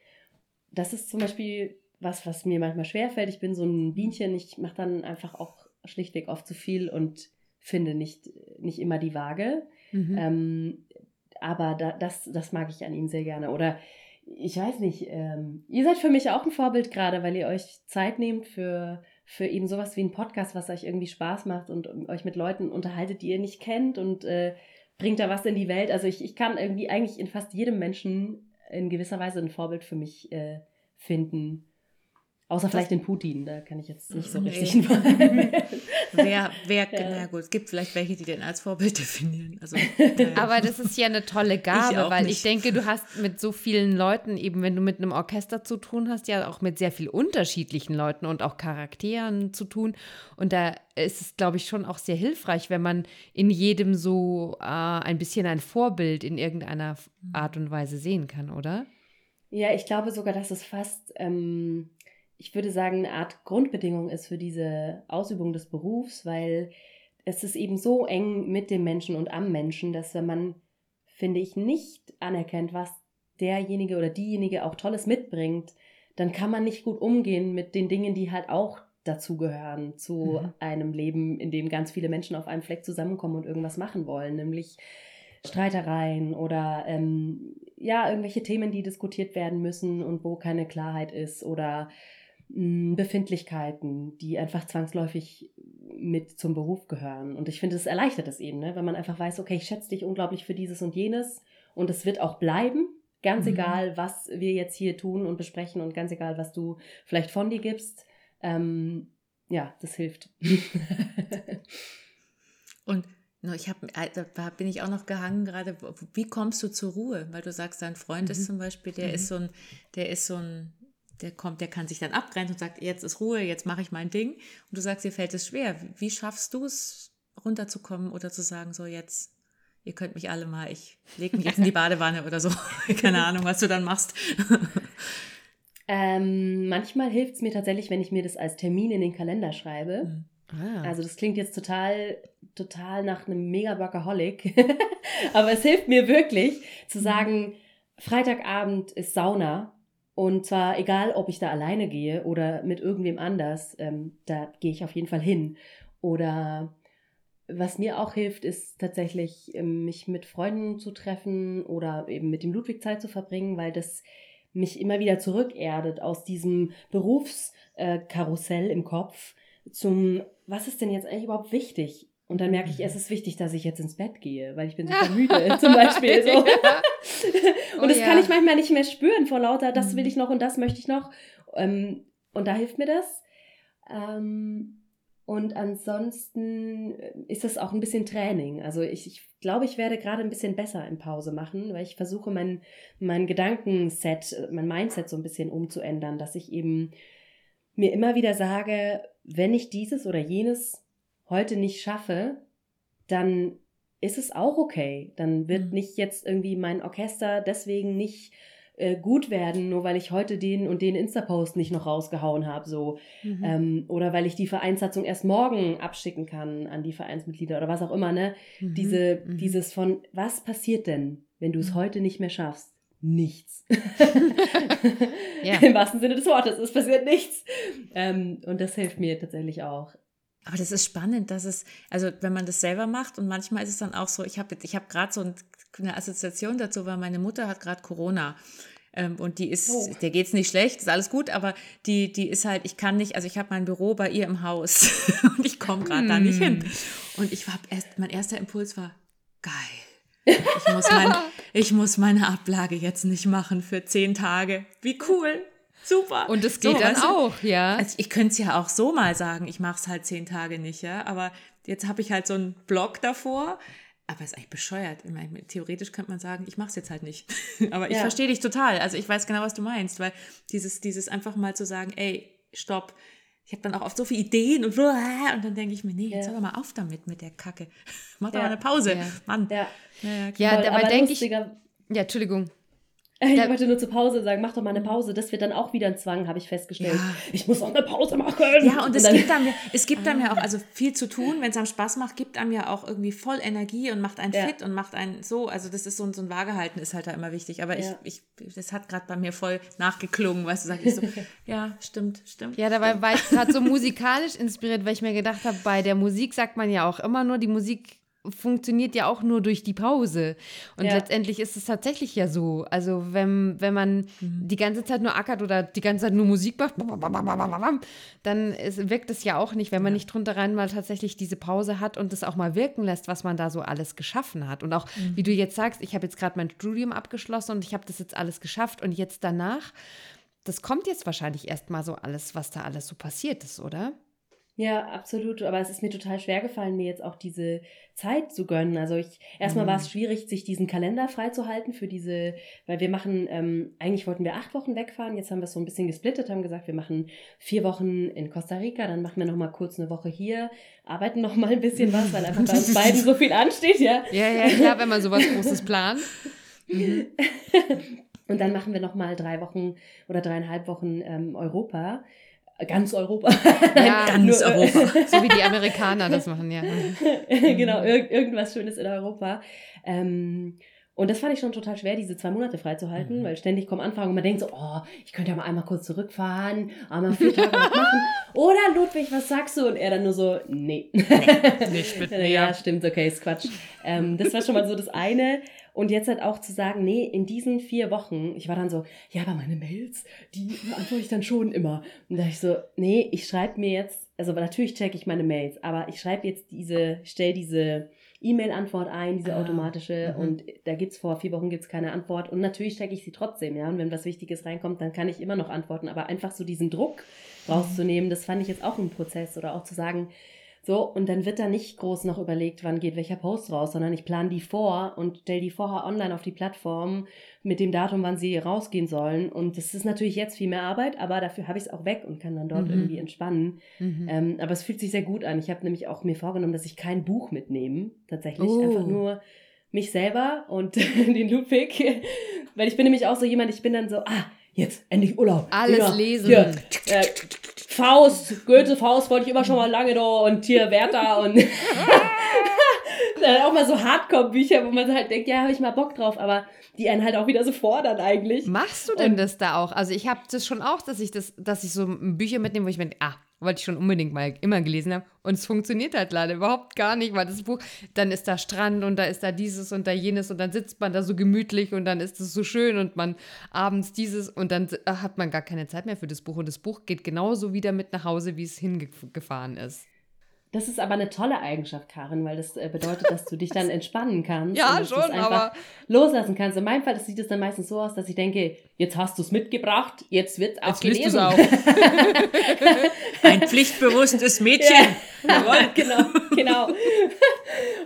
Das ist zum Beispiel was, was mir manchmal schwerfällt. Ich bin so ein Bienchen, ich mache dann einfach auch schlichtweg oft zu viel und finde nicht, nicht immer die Waage. Mhm. Ähm, aber da, das, das mag ich an ihm sehr gerne. Oder ich weiß nicht, ähm, ihr seid für mich auch ein Vorbild gerade, weil ihr euch Zeit nehmt für für eben sowas wie ein Podcast, was euch irgendwie Spaß macht und euch mit Leuten unterhaltet, die ihr nicht kennt und äh, bringt da was in die Welt. Also ich, ich kann irgendwie eigentlich in fast jedem Menschen in gewisser Weise ein Vorbild für mich äh, finden. Außer vielleicht den Putin, da kann ich jetzt nicht so nee. richtig Wer, wer, ja. na gut, es gibt vielleicht welche, die den als Vorbild definieren. Also, naja. Aber das ist ja eine tolle Gabe, ich weil nicht. ich denke, du hast mit so vielen Leuten, eben wenn du mit einem Orchester zu tun hast, ja auch mit sehr viel unterschiedlichen Leuten und auch Charakteren zu tun. Und da ist es, glaube ich, schon auch sehr hilfreich, wenn man in jedem so äh, ein bisschen ein Vorbild in irgendeiner Art und Weise sehen kann, oder? Ja, ich glaube sogar, dass es fast. Ähm ich würde sagen, eine Art Grundbedingung ist für diese Ausübung des Berufs, weil es ist eben so eng mit dem Menschen und am Menschen, dass wenn man, finde ich, nicht anerkennt, was derjenige oder diejenige auch Tolles mitbringt, dann kann man nicht gut umgehen mit den Dingen, die halt auch dazugehören zu mhm. einem Leben, in dem ganz viele Menschen auf einem Fleck zusammenkommen und irgendwas machen wollen, nämlich Streitereien oder ähm, ja, irgendwelche Themen, die diskutiert werden müssen und wo keine Klarheit ist oder Befindlichkeiten, die einfach zwangsläufig mit zum Beruf gehören. Und ich finde, es erleichtert es eben, ne? wenn man einfach weiß, okay, ich schätze dich unglaublich für dieses und jenes und es wird auch bleiben. Ganz mhm. egal, was wir jetzt hier tun und besprechen und ganz egal, was du vielleicht von dir gibst. Ähm, ja, das hilft. und ich habe, äh, da bin ich auch noch gehangen gerade. Wie kommst du zur Ruhe? Weil du sagst, dein Freund mhm. ist zum Beispiel, der mhm. ist so ein, der ist so ein, der kommt, der kann sich dann abgrenzen und sagt, jetzt ist Ruhe, jetzt mache ich mein Ding. Und du sagst, dir fällt es schwer. Wie schaffst du es, runterzukommen oder zu sagen, so jetzt, ihr könnt mich alle mal, ich lege mich jetzt in die Badewanne oder so. Keine Ahnung, was du dann machst. ähm, manchmal hilft es mir tatsächlich, wenn ich mir das als Termin in den Kalender schreibe. Mhm Ah. Also das klingt jetzt total, total nach einem Mega-Workaholic. Aber es hilft mir wirklich zu mhm. sagen, Freitagabend ist Sauna. Und zwar egal, ob ich da alleine gehe oder mit irgendwem anders, ähm, da gehe ich auf jeden Fall hin. Oder was mir auch hilft, ist tatsächlich, ähm, mich mit Freunden zu treffen oder eben mit dem Ludwig Zeit zu verbringen, weil das mich immer wieder zurückerdet aus diesem Berufskarussell im Kopf zum was ist denn jetzt eigentlich überhaupt wichtig? Und dann merke ich, es ist wichtig, dass ich jetzt ins Bett gehe, weil ich bin super müde, zum Beispiel. So. und oh, das ja. kann ich manchmal nicht mehr spüren vor lauter, das will mhm. ich noch und das möchte ich noch. Ähm, und da hilft mir das. Ähm, und ansonsten ist das auch ein bisschen Training. Also ich, ich glaube, ich werde gerade ein bisschen besser in Pause machen, weil ich versuche, mein, mein Gedankenset, mein Mindset so ein bisschen umzuändern, dass ich eben mir immer wieder sage, wenn ich dieses oder jenes heute nicht schaffe, dann ist es auch okay. Dann wird mhm. nicht jetzt irgendwie mein Orchester deswegen nicht äh, gut werden, nur weil ich heute den und den Insta-Post nicht noch rausgehauen habe, so. Mhm. Ähm, oder weil ich die Vereinssatzung erst morgen abschicken kann an die Vereinsmitglieder oder was auch immer, ne? Mhm. Diese, mhm. dieses von, was passiert denn, wenn du es mhm. heute nicht mehr schaffst? nichts. ja. Im wahrsten Sinne des Wortes, es passiert nichts. Ähm, und das hilft mir tatsächlich auch. Aber das ist spannend, dass es, also wenn man das selber macht und manchmal ist es dann auch so, ich habe ich hab gerade so eine Assoziation dazu, weil meine Mutter hat gerade Corona. Ähm, und die ist, oh. der es nicht schlecht, ist alles gut, aber die, die ist halt, ich kann nicht, also ich habe mein Büro bei ihr im Haus und ich komme gerade hm. da nicht hin. Hm. Und ich war erst, mein erster Impuls war, geil ich muss, mein, ich muss meine Ablage jetzt nicht machen für zehn Tage. Wie cool. Super. Und es geht so, dann du, auch, ja. Also ich könnte es ja auch so mal sagen, ich mache es halt zehn Tage nicht, ja. Aber jetzt habe ich halt so einen Block davor. Aber ist eigentlich bescheuert. Ich meine, theoretisch könnte man sagen, ich mache es jetzt halt nicht. aber ich ja. verstehe dich total. Also ich weiß genau, was du meinst, weil dieses, dieses einfach mal zu sagen, ey, stopp, ich habe dann auch oft so viele Ideen und, und dann denke ich mir, nee, jetzt ja. hör doch mal auf damit mit der Kacke. Mach doch ja. mal eine Pause, ja. Mann. Ja, ja, ja dabei denke ich. Ja, Entschuldigung. Ich wollte nur zur Pause sagen, mach doch mal eine Pause. Das wird dann auch wieder ein Zwang, habe ich festgestellt. Ja. Ich muss auch eine Pause machen. Ja, und, und es gibt einem, es gibt einem ja auch also viel zu tun, wenn es einem Spaß macht, gibt einem ja auch irgendwie voll Energie und macht einen ja. fit und macht einen so. Also das ist so, so ein Waagehalten ist halt da immer wichtig. Aber ja. ich, ich, das hat gerade bei mir voll nachgeklungen, weißt du, sag ich so, ja, stimmt, stimmt. Ja, dabei stimmt. war ich gerade so musikalisch inspiriert, weil ich mir gedacht habe, bei der Musik sagt man ja auch immer nur, die Musik funktioniert ja auch nur durch die Pause. Und ja. letztendlich ist es tatsächlich ja so. Also wenn, wenn man mhm. die ganze Zeit nur ackert oder die ganze Zeit nur Musik macht, dann ist, wirkt es ja auch nicht, wenn man ja. nicht drunter rein mal tatsächlich diese Pause hat und es auch mal wirken lässt, was man da so alles geschaffen hat. Und auch, mhm. wie du jetzt sagst, ich habe jetzt gerade mein Studium abgeschlossen und ich habe das jetzt alles geschafft und jetzt danach, das kommt jetzt wahrscheinlich erst mal so alles, was da alles so passiert ist, oder? Ja, absolut. Aber es ist mir total schwer gefallen, mir jetzt auch diese Zeit zu gönnen. Also ich erstmal mhm. war es schwierig, sich diesen Kalender freizuhalten für diese, weil wir machen, ähm, eigentlich wollten wir acht Wochen wegfahren, jetzt haben wir es so ein bisschen gesplittet, haben gesagt, wir machen vier Wochen in Costa Rica, dann machen wir nochmal kurz eine Woche hier, arbeiten nochmal ein bisschen was, weil einfach bei uns beiden so viel ansteht, ja. Ja, ja, klar, wenn man sowas Großes plant. Mhm. Und dann machen wir nochmal drei Wochen oder dreieinhalb Wochen ähm, Europa ganz Europa. Ja, ganz Nur, Europa. so wie die Amerikaner das machen, ja. genau, ir irgendwas Schönes in Europa. Ähm, Und das fand ich schon total schwer, diese zwei Monate freizuhalten, mhm. weil ständig kommen Anfragen und man denkt so, oh, ich könnte ja mal einmal kurz zurückfahren, einmal vier Tage was machen. Oder Ludwig, was sagst du? Und er dann nur so, nee. nee nicht mit mir. Ja, stimmt, okay, ist Quatsch. Ähm, das war schon mal so das eine. Und jetzt halt auch zu sagen, nee, in diesen vier Wochen, ich war dann so, ja, aber meine Mails, die beantworte ich dann schon immer. Und da ich so, nee, ich schreibe mir jetzt, also natürlich checke ich meine Mails, aber ich schreibe jetzt diese, stell diese E-Mail-Antwort ein, diese ah, automatische. Mhm. Und da gibt es vor vier Wochen gibt's keine Antwort. Und natürlich checke ich sie trotzdem, ja. Und wenn was Wichtiges reinkommt, dann kann ich immer noch antworten. Aber einfach so diesen Druck mhm. rauszunehmen, das fand ich jetzt auch ein Prozess. Oder auch zu sagen, so, und dann wird da nicht groß noch überlegt, wann geht welcher Post raus, sondern ich plane die vor und stelle die vorher online auf die Plattform mit dem Datum, wann sie rausgehen sollen. Und das ist natürlich jetzt viel mehr Arbeit, aber dafür habe ich es auch weg und kann dann dort mhm. irgendwie entspannen. Mhm. Ähm, aber es fühlt sich sehr gut an. Ich habe nämlich auch mir vorgenommen, dass ich kein Buch mitnehme, tatsächlich. Oh. Einfach nur mich selber und den Ludwig. Weil ich bin nämlich auch so jemand, ich bin dann so, ah, jetzt endlich Urlaub. Alles ja, lesen. Hier, äh, Faust, Goethe, Faust wollte ich immer schon mal lange da und hier Werther und dann auch mal so Hardcore-Bücher, wo man halt denkt, ja, habe ich mal Bock drauf, aber die einen halt auch wieder so fordern eigentlich. Machst du denn und, das da auch? Also ich habe das schon auch, dass ich das, dass ich so Bücher mitnehme, wo ich mir, ah, wollte ich schon unbedingt mal immer gelesen haben. Und es funktioniert halt leider überhaupt gar nicht, weil das Buch, dann ist da Strand und da ist da dieses und da jenes und dann sitzt man da so gemütlich und dann ist es so schön und man abends dieses und dann hat man gar keine Zeit mehr für das Buch. Und das Buch geht genauso wieder mit nach Hause, wie es hingefahren ist. Das ist aber eine tolle Eigenschaft, Karin, weil das äh, bedeutet, dass du dich dann entspannen kannst. ja, und schon, aber loslassen kannst. In meinem Fall sieht es dann meistens so aus, dass ich denke, jetzt hast du es mitgebracht, jetzt wird es auch jetzt gelesen. Auch. Ein pflichtbewusstes Mädchen. Ja. Jawohl. genau, genau.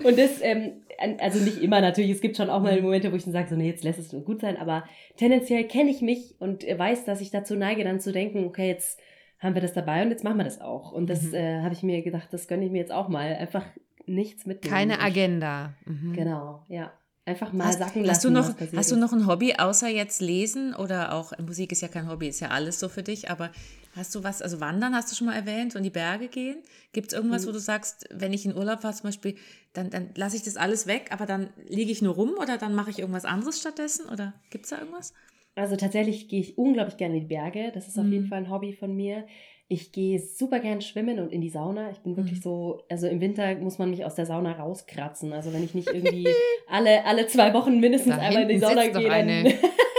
Und das, ähm, also nicht immer natürlich, es gibt schon auch mal Momente, wo ich dann sage, so, nee, jetzt lässt es gut sein, aber tendenziell kenne ich mich und weiß, dass ich dazu neige, dann zu denken, okay, jetzt haben wir das dabei und jetzt machen wir das auch. Und das mhm. äh, habe ich mir gedacht, das gönne ich mir jetzt auch mal. Einfach nichts mitnehmen. Keine Agenda. Mhm. Genau, ja. Einfach mal hast, sacken lassen. Hast du, noch, hast du noch ein Hobby außer jetzt lesen oder auch Musik ist ja kein Hobby, ist ja alles so für dich, aber hast du was, also Wandern hast du schon mal erwähnt und die Berge gehen? Gibt es irgendwas, mhm. wo du sagst, wenn ich in Urlaub fahre zum Beispiel, dann, dann lasse ich das alles weg, aber dann liege ich nur rum oder dann mache ich irgendwas anderes stattdessen oder gibt es da irgendwas? Also tatsächlich gehe ich unglaublich gerne in die Berge. Das ist auf mhm. jeden Fall ein Hobby von mir. Ich gehe super gern schwimmen und in die Sauna. Ich bin wirklich mhm. so, also im Winter muss man mich aus der Sauna rauskratzen. Also wenn ich nicht irgendwie alle, alle zwei Wochen mindestens da einmal in die Sauna gehe, dann,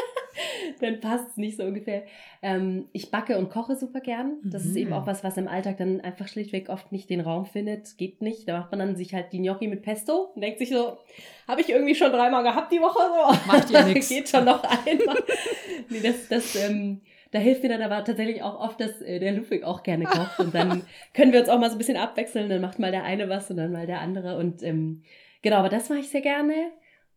dann passt es nicht so ungefähr. Ähm, ich backe und koche super gern. Das mhm. ist eben mhm. auch was, was im Alltag dann einfach schlichtweg oft nicht den Raum findet. Geht nicht. Da macht man dann sich halt die Gnocchi mit Pesto und denkt sich so, habe ich irgendwie schon dreimal gehabt die Woche so. Macht ja nichts. Geht schon noch einmal. nee, das, das, ähm, da hilft mir dann aber tatsächlich auch oft, dass äh, der Ludwig auch gerne kocht. Und dann können wir uns auch mal so ein bisschen abwechseln. Dann macht mal der eine was und dann mal der andere. Und ähm, genau, aber das mache ich sehr gerne.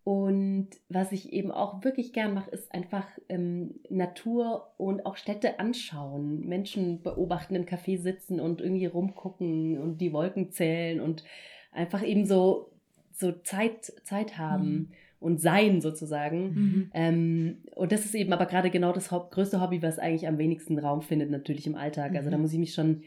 Und was ich eben auch wirklich gern mache, ist einfach ähm, Natur und auch Städte anschauen, Menschen beobachten, im Café sitzen und irgendwie rumgucken und die Wolken zählen und einfach eben so, so Zeit, Zeit haben mhm. und sein sozusagen. Mhm. Ähm, und das ist eben aber gerade genau das größte Hobby, was eigentlich am wenigsten Raum findet, natürlich im Alltag. Mhm. Also da mhm. muss ich mich schon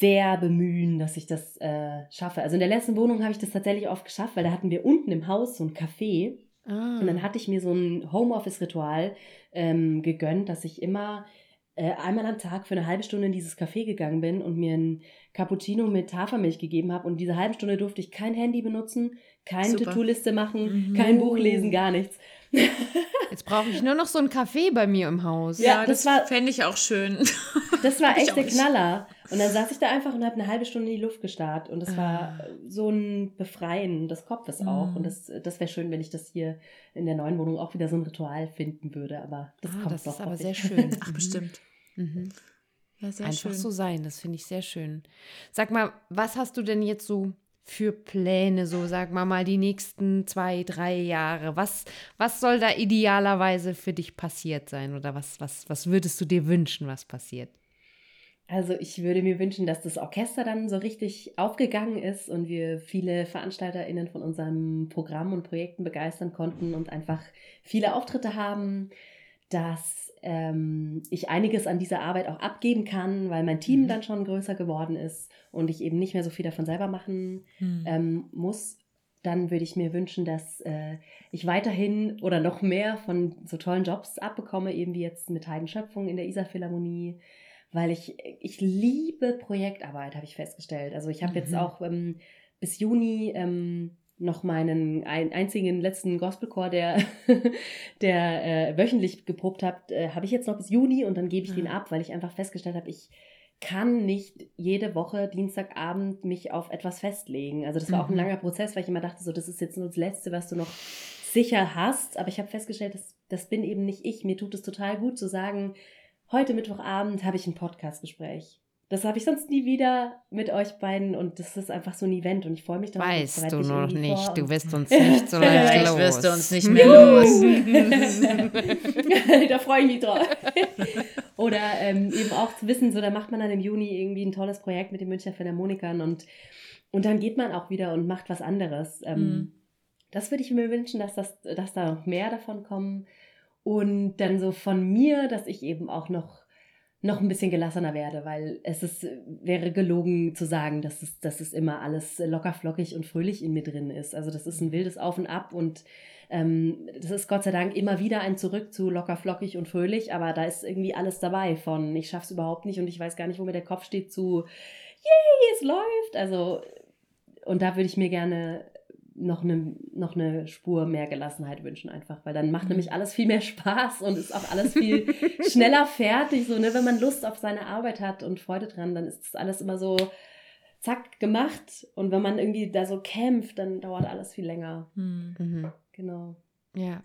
sehr bemühen, dass ich das äh, schaffe. Also in der letzten Wohnung habe ich das tatsächlich oft geschafft, weil da hatten wir unten im Haus so ein Café. Ah. Und dann hatte ich mir so ein Homeoffice-Ritual ähm, gegönnt, dass ich immer äh, einmal am Tag für eine halbe Stunde in dieses Café gegangen bin und mir ein Cappuccino mit Hafermilch gegeben habe. Und diese halbe Stunde durfte ich kein Handy benutzen, keine To-Do-Liste machen, mhm. kein Buch lesen, gar nichts. Jetzt brauche ich nur noch so ein Café bei mir im Haus. Ja, das, das fände ich auch schön. Das war echt der Knaller. Und dann saß ich da einfach und habe eine halbe Stunde in die Luft gestarrt. Und das war ah. so ein Befreien des Kopfes auch. Mhm. Und das, das wäre schön, wenn ich das hier in der neuen Wohnung auch wieder so ein Ritual finden würde. Aber das ah, kommt das doch. Das ist aber sehr schön. Ach, bestimmt. Mhm. Ja, sehr Einfach schön. so sein, das finde ich sehr schön. Sag mal, was hast du denn jetzt so für Pläne, so sag mal mal die nächsten zwei, drei Jahre? Was, was soll da idealerweise für dich passiert sein? Oder was, was, was würdest du dir wünschen, was passiert? Also ich würde mir wünschen, dass das Orchester dann so richtig aufgegangen ist und wir viele VeranstalterInnen von unserem Programm und Projekten begeistern konnten und einfach viele Auftritte haben, dass ähm, ich einiges an dieser Arbeit auch abgeben kann, weil mein Team mhm. dann schon größer geworden ist und ich eben nicht mehr so viel davon selber machen mhm. ähm, muss. dann würde ich mir wünschen, dass äh, ich weiterhin oder noch mehr von so tollen Jobs abbekomme, eben wie jetzt mit Heidenschöpfung in der Isar Philharmonie, weil ich, ich liebe Projektarbeit, habe ich festgestellt. Also ich habe mhm. jetzt auch ähm, bis Juni ähm, noch meinen ein, einzigen letzten Gospelchor, der, der äh, wöchentlich geprobt hat, äh, habe ich jetzt noch bis Juni und dann gebe ich mhm. den ab, weil ich einfach festgestellt habe, ich kann nicht jede Woche Dienstagabend mich auf etwas festlegen. Also das war mhm. auch ein mhm. langer Prozess, weil ich immer dachte, so das ist jetzt nur das Letzte, was du noch sicher hast. Aber ich habe festgestellt, das, das bin eben nicht ich. Mir tut es total gut zu sagen, heute Mittwochabend habe ich ein Podcastgespräch. Das habe ich sonst nie wieder mit euch beiden und das ist einfach so ein Event und ich freue mich darauf. Weißt du noch nicht, du wirst uns nicht so leicht los. wirst du uns nicht mehr los. da freue ich mich drauf. Oder ähm, eben auch zu wissen, so da macht man dann im Juni irgendwie ein tolles Projekt mit den Münchner Philharmonikern und, und dann geht man auch wieder und macht was anderes. Ähm, mhm. Das würde ich mir wünschen, dass, das, dass da noch mehr davon kommen. Und dann so von mir, dass ich eben auch noch noch ein bisschen gelassener werde, weil es ist, wäre gelogen zu sagen, dass es, dass es immer alles locker flockig und fröhlich in mir drin ist. Also das ist ein wildes Auf und Ab und ähm, das ist Gott sei Dank immer wieder ein Zurück zu locker flockig und fröhlich, aber da ist irgendwie alles dabei von ich schaff's überhaupt nicht und ich weiß gar nicht, wo mir der Kopf steht zu yay, es läuft. Also und da würde ich mir gerne noch eine, noch eine Spur mehr Gelassenheit wünschen einfach, weil dann macht mhm. nämlich alles viel mehr Spaß und ist auch alles viel schneller fertig. So, ne? Wenn man Lust auf seine Arbeit hat und Freude dran, dann ist das alles immer so zack gemacht. Und wenn man irgendwie da so kämpft, dann dauert alles viel länger. Mhm. mhm. Genau. Ja.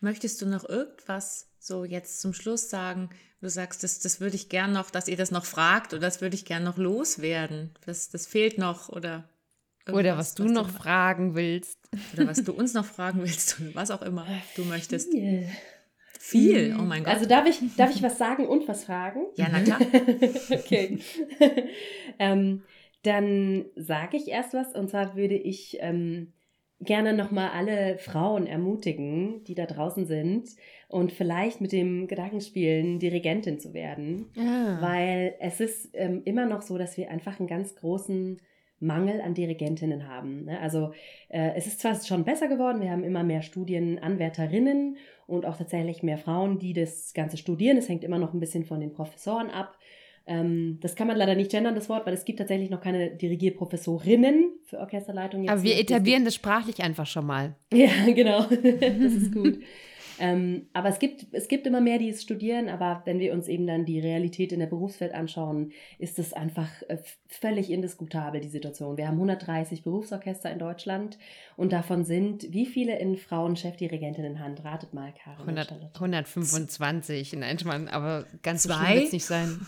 Möchtest du noch irgendwas so jetzt zum Schluss sagen? Du sagst, das, das würde ich gern noch, dass ihr das noch fragt oder das würde ich gern noch loswerden. Das, das fehlt noch oder oder was du was noch du fragen willst. Oder was du uns noch fragen willst oder was auch immer du möchtest. Viel. Viel, oh mein Gott. Also darf ich, darf ich was sagen und was fragen? Ja, na klar. okay. ähm, dann sage ich erst was und zwar würde ich ähm, gerne nochmal alle Frauen ermutigen, die da draußen sind und vielleicht mit dem Gedanken spielen, Dirigentin zu werden. Ah. Weil es ist ähm, immer noch so, dass wir einfach einen ganz großen Mangel an Dirigentinnen haben. Ne? Also äh, es ist zwar schon besser geworden, wir haben immer mehr Studienanwärterinnen und auch tatsächlich mehr Frauen, die das Ganze studieren. Es hängt immer noch ein bisschen von den Professoren ab. Ähm, das kann man leider nicht gendern, das Wort, weil es gibt tatsächlich noch keine Dirigierprofessorinnen für Orchesterleitung. Aber wir etablieren das sprachlich einfach schon mal. Ja, genau. das ist gut. Ähm, aber es gibt, es gibt immer mehr, die es studieren, aber wenn wir uns eben dann die Realität in der Berufswelt anschauen, ist es einfach äh, völlig indiskutabel, die Situation. Wir haben 130 Berufsorchester in Deutschland und davon sind wie viele in Frauen Chefdirigentinnen Hand? Ratet mal, Karin. 100, 125 in Einschmann, aber ganz so schlimm wird es nicht sein.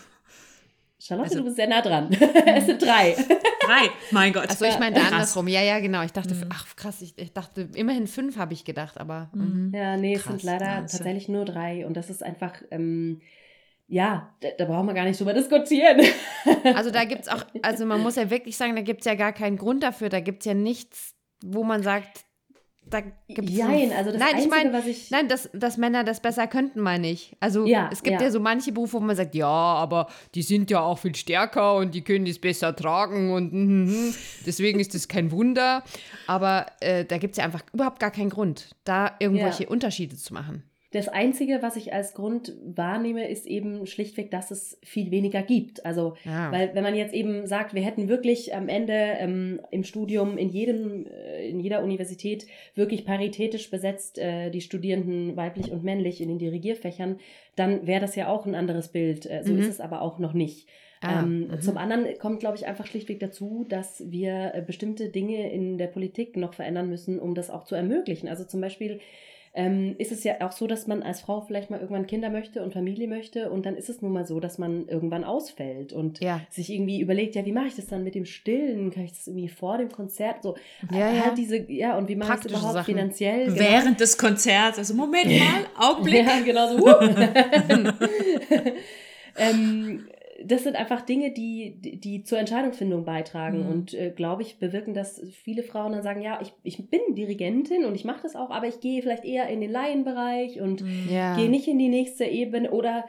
Charlotte, also, du bist sehr nah dran. es sind drei. Drei, mein Gott. Achso, ich meinte andersrum. Ja, ja, genau. Ich dachte, mhm. ach krass, ich, ich, dachte, immerhin fünf habe ich gedacht, aber. Mhm. mhm. Ja, nee, krass, es sind leider Wahnsinn. tatsächlich nur drei. Und das ist einfach, ähm, ja, da, da, brauchen wir gar nicht drüber diskutieren. Also da gibt es auch, also man muss ja wirklich sagen, da gibt es ja gar keinen Grund dafür. Da gibt es ja nichts, wo man sagt, da gibt's Nein, also das nein, Einzige, ich mein, was ich. Nein, dass, dass Männer das besser könnten, meine ich. Also ja, es gibt ja. ja. so manche Berufe, wo man sagt, ja, aber die sind ja auch viel stärker und die können das besser tragen und mm, mm, deswegen ist das kein Wunder. Aber äh, da gibt es ja einfach überhaupt gar keinen Grund, da irgendwelche ja. Unterschiede zu machen. Das Einzige, was ich als Grund wahrnehme, ist eben schlichtweg, dass es viel weniger gibt. Also, ja. weil wenn man jetzt eben sagt, wir hätten wirklich am Ende ähm, im Studium in jedem, äh, in jeder Universität wirklich paritätisch besetzt äh, die Studierenden weiblich und männlich in den Dirigierfächern, dann wäre das ja auch ein anderes Bild. Äh, so mhm. ist es aber auch noch nicht. Ah, ähm, mhm. zum anderen kommt, glaube ich, einfach schlichtweg dazu, dass wir äh, bestimmte Dinge in der Politik noch verändern müssen, um das auch zu ermöglichen. Also zum Beispiel ähm, ist es ja auch so, dass man als Frau vielleicht mal irgendwann Kinder möchte und Familie möchte und dann ist es nun mal so, dass man irgendwann ausfällt und ja. sich irgendwie überlegt, ja, wie mache ich das dann mit dem Stillen? Kann ich das irgendwie vor dem Konzert so? Ja, halt ja. diese, ja, und wie mache ich das überhaupt Sachen. finanziell? Genau. Während des Konzerts, also Moment mal, Augenblick. Ja, genau so. ähm, das sind einfach Dinge, die, die zur Entscheidungsfindung beitragen mhm. und, äh, glaube ich, bewirken, dass viele Frauen dann sagen, ja, ich, ich bin Dirigentin und ich mache das auch, aber ich gehe vielleicht eher in den Laienbereich und mhm. ja. gehe nicht in die nächste Ebene oder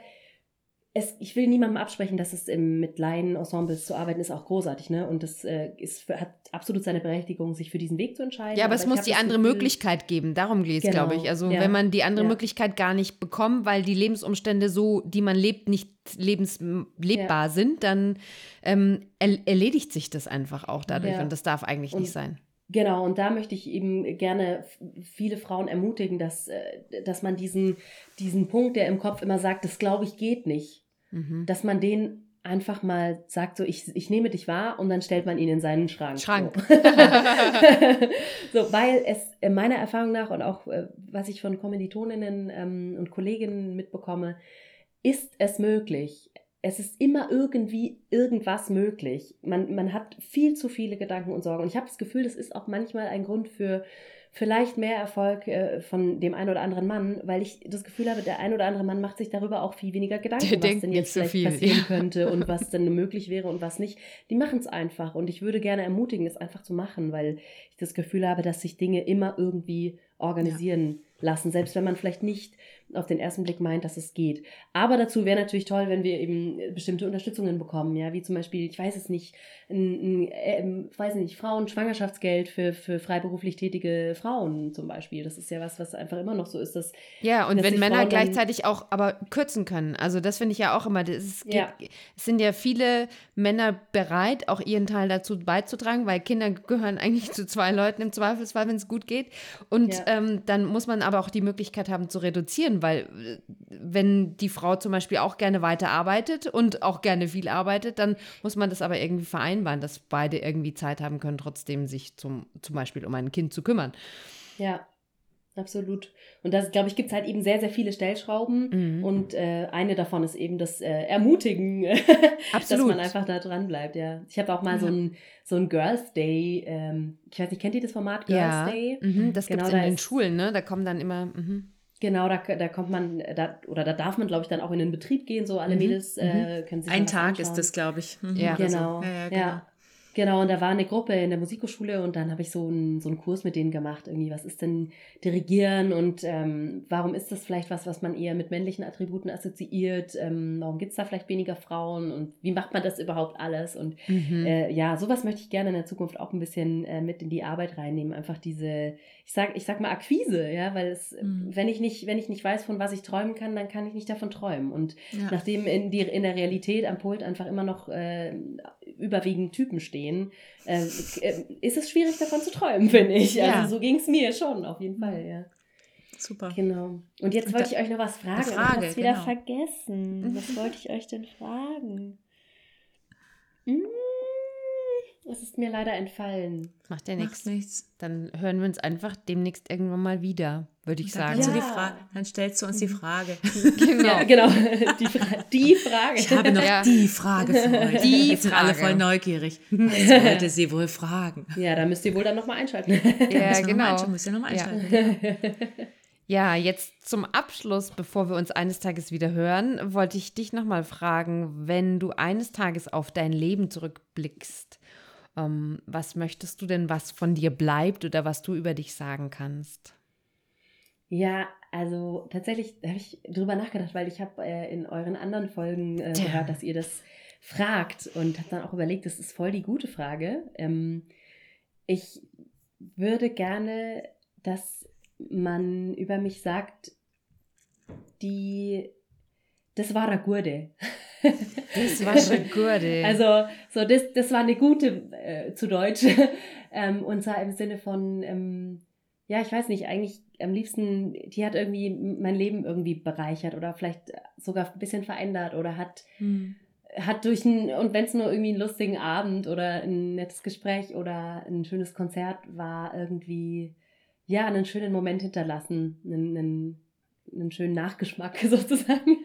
es, ich will niemandem absprechen, dass es im, mit Laien-Ensembles zu arbeiten ist auch großartig, ne? Und das äh, ist, hat absolut seine Berechtigung, sich für diesen Weg zu entscheiden. Ja, aber, aber es muss die andere Gefühl, Möglichkeit geben. Darum geht es, genau, glaube ich. Also ja, wenn man die andere ja. Möglichkeit gar nicht bekommt, weil die Lebensumstände so, die man lebt, nicht lebenslebbar ja. sind, dann ähm, erledigt sich das einfach auch dadurch. Und das darf eigentlich und, nicht sein. Genau, und da möchte ich eben gerne viele Frauen ermutigen, dass, äh, dass man diesen, diesen Punkt, der im Kopf immer sagt, das glaube ich geht nicht, Mhm. Dass man den einfach mal sagt, so ich, ich nehme dich wahr und dann stellt man ihn in seinen Schrank. Schrank. So, so weil es meiner Erfahrung nach und auch äh, was ich von Kommilitoninnen ähm, und Kolleginnen mitbekomme, ist es möglich. Es ist immer irgendwie irgendwas möglich. Man, man hat viel zu viele Gedanken und Sorgen. Und ich habe das Gefühl, das ist auch manchmal ein Grund für vielleicht mehr Erfolg äh, von dem einen oder anderen Mann, weil ich das Gefühl habe, der ein oder andere Mann macht sich darüber auch viel weniger Gedanken, der was denn jetzt vielleicht viel, passieren ja. könnte und was denn möglich wäre und was nicht. Die machen es einfach und ich würde gerne ermutigen, es einfach zu machen, weil ich das Gefühl habe, dass sich Dinge immer irgendwie organisieren. Ja lassen, selbst wenn man vielleicht nicht auf den ersten Blick meint, dass es geht. Aber dazu wäre natürlich toll, wenn wir eben bestimmte Unterstützungen bekommen, ja, wie zum Beispiel, ich weiß es nicht, ein, ein äh, weiß nicht, Frauen Schwangerschaftsgeld für, für freiberuflich tätige Frauen zum Beispiel. Das ist ja was, was einfach immer noch so ist, dass ja und dass wenn Männer Frauen gleichzeitig auch aber kürzen können, also das finde ich ja auch immer, es, ja. sind ja viele Männer bereit, auch ihren Teil dazu beizutragen, weil Kinder gehören eigentlich zu zwei Leuten im Zweifelsfall, wenn es gut geht und ja. ähm, dann muss man aber aber auch die Möglichkeit haben zu reduzieren, weil äh, wenn die Frau zum Beispiel auch gerne weiterarbeitet und auch gerne viel arbeitet, dann muss man das aber irgendwie vereinbaren, dass beide irgendwie Zeit haben können, trotzdem sich zum, zum Beispiel um ein Kind zu kümmern. Ja, Absolut. Und das, glaube ich, gibt es halt eben sehr, sehr viele Stellschrauben. Mhm. Und äh, eine davon ist eben das äh, Ermutigen, dass man einfach da dran bleibt. Ja. Ich habe auch mal ja. so ein so ein Girls Day. Ähm, ich weiß nicht, kennt ihr das Format Girls ja. Day? Mhm, das genau, gibt es in den Schulen, ne? Da kommen dann immer. Mhm. Genau, da, da kommt man, da, oder da darf man, glaube ich, dann auch in den Betrieb gehen, so alle mhm. Mädels äh, mhm. können sich Ein Tag anschauen. ist das, glaube ich. Mhm. Ja, genau. Ja, ja, genau. Genau, und da war eine Gruppe in der Musikhochschule und dann habe ich so einen, so einen Kurs mit denen gemacht. Irgendwie, was ist denn Dirigieren und ähm, warum ist das vielleicht was, was man eher mit männlichen Attributen assoziiert? Ähm, warum gibt es da vielleicht weniger Frauen und wie macht man das überhaupt alles? Und mhm. äh, ja, sowas möchte ich gerne in der Zukunft auch ein bisschen äh, mit in die Arbeit reinnehmen. Einfach diese, ich sag, ich sag mal Akquise, ja, weil es, mhm. wenn ich nicht, wenn ich nicht weiß, von was ich träumen kann, dann kann ich nicht davon träumen. Und ja. nachdem in, die, in der Realität am Pult einfach immer noch äh, überwiegend Typen stehen, äh, äh, ist es schwierig davon zu träumen, finde ich. Also ja. so ging es mir schon, auf jeden Fall, ja. Super. Genau. Und jetzt wollte ich euch noch was fragen. Frage, ich habe wieder genau. vergessen. Was wollte ich euch denn fragen? Hm. Es ist mir leider entfallen. Macht ja nichts. nichts. Dann hören wir uns einfach demnächst irgendwann mal wieder, würde ich sagen. Ja. Die dann stellst du uns die Frage. genau. Ja, genau. Die, Fra die, Frage. Ich habe noch ja. die Frage für euch. Die Jetzt sind alle voll neugierig. Was wollte sie wohl fragen? Ja, da müsst ihr wohl dann nochmal einschalten. Ja, genau. Müsst ihr nochmal einschalten. Ja, jetzt zum Abschluss, bevor wir uns eines Tages wieder hören, wollte ich dich nochmal fragen, wenn du eines Tages auf dein Leben zurückblickst, ähm, was möchtest du denn, was von dir bleibt oder was du über dich sagen kannst? Ja, also tatsächlich habe ich drüber nachgedacht, weil ich habe äh, in euren anderen Folgen äh, gehört, dass ihr das fragt und habe dann auch überlegt, das ist voll die gute Frage. Ähm, ich würde gerne, dass man über mich sagt, die das war eine gute. Das war eine gute. Also, so, das, das war eine gute äh, zu Deutsch. ähm, und zwar im Sinne von, ähm, ja, ich weiß nicht, eigentlich am liebsten, die hat irgendwie mein Leben irgendwie bereichert oder vielleicht sogar ein bisschen verändert oder hat, hm. hat durch ein, und wenn es nur irgendwie einen lustigen Abend oder ein nettes Gespräch oder ein schönes Konzert war, irgendwie, ja, einen schönen Moment hinterlassen, einen, einen, einen schönen Nachgeschmack sozusagen.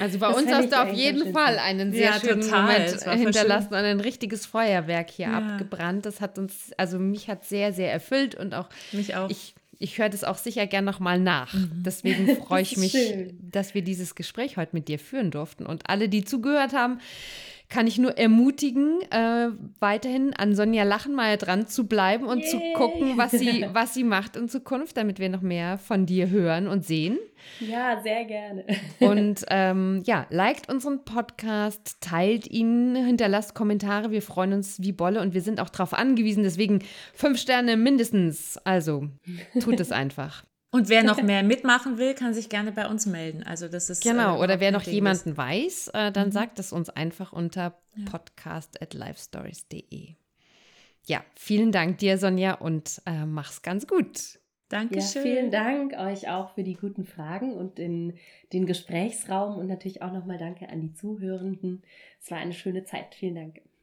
Also bei das uns hast du auf jeden Fall einen sehr ja, schönen total. Moment hinterlassen und ein richtiges Feuerwerk hier ja. abgebrannt. Das hat uns, also mich hat sehr, sehr erfüllt und auch mich auch. Ich, ich höre das auch sicher gern nochmal nach. Mhm. Deswegen freue ich mich, schön. dass wir dieses Gespräch heute mit dir führen durften. Und alle, die zugehört haben, kann ich nur ermutigen, äh, weiterhin an Sonja Lachenmeier dran zu bleiben und Yay. zu gucken, was sie, was sie macht in Zukunft, damit wir noch mehr von dir hören und sehen. Ja, sehr gerne. Und ähm, ja, liked unseren Podcast, teilt ihn, hinterlasst Kommentare. Wir freuen uns wie Bolle und wir sind auch darauf angewiesen. Deswegen fünf Sterne mindestens. Also tut es einfach. Und wer noch mehr mitmachen will, kann sich gerne bei uns melden. Also das ist genau. Äh, oder wer noch jemanden ist. weiß, äh, dann mhm. sagt es uns einfach unter ja. podcast at livestories.de. Ja, vielen Dank dir, Sonja, und äh, mach's ganz gut. Dankeschön. Ja, vielen Dank euch auch für die guten Fragen und in den Gesprächsraum und natürlich auch nochmal danke an die Zuhörenden. Es war eine schöne Zeit. Vielen Dank.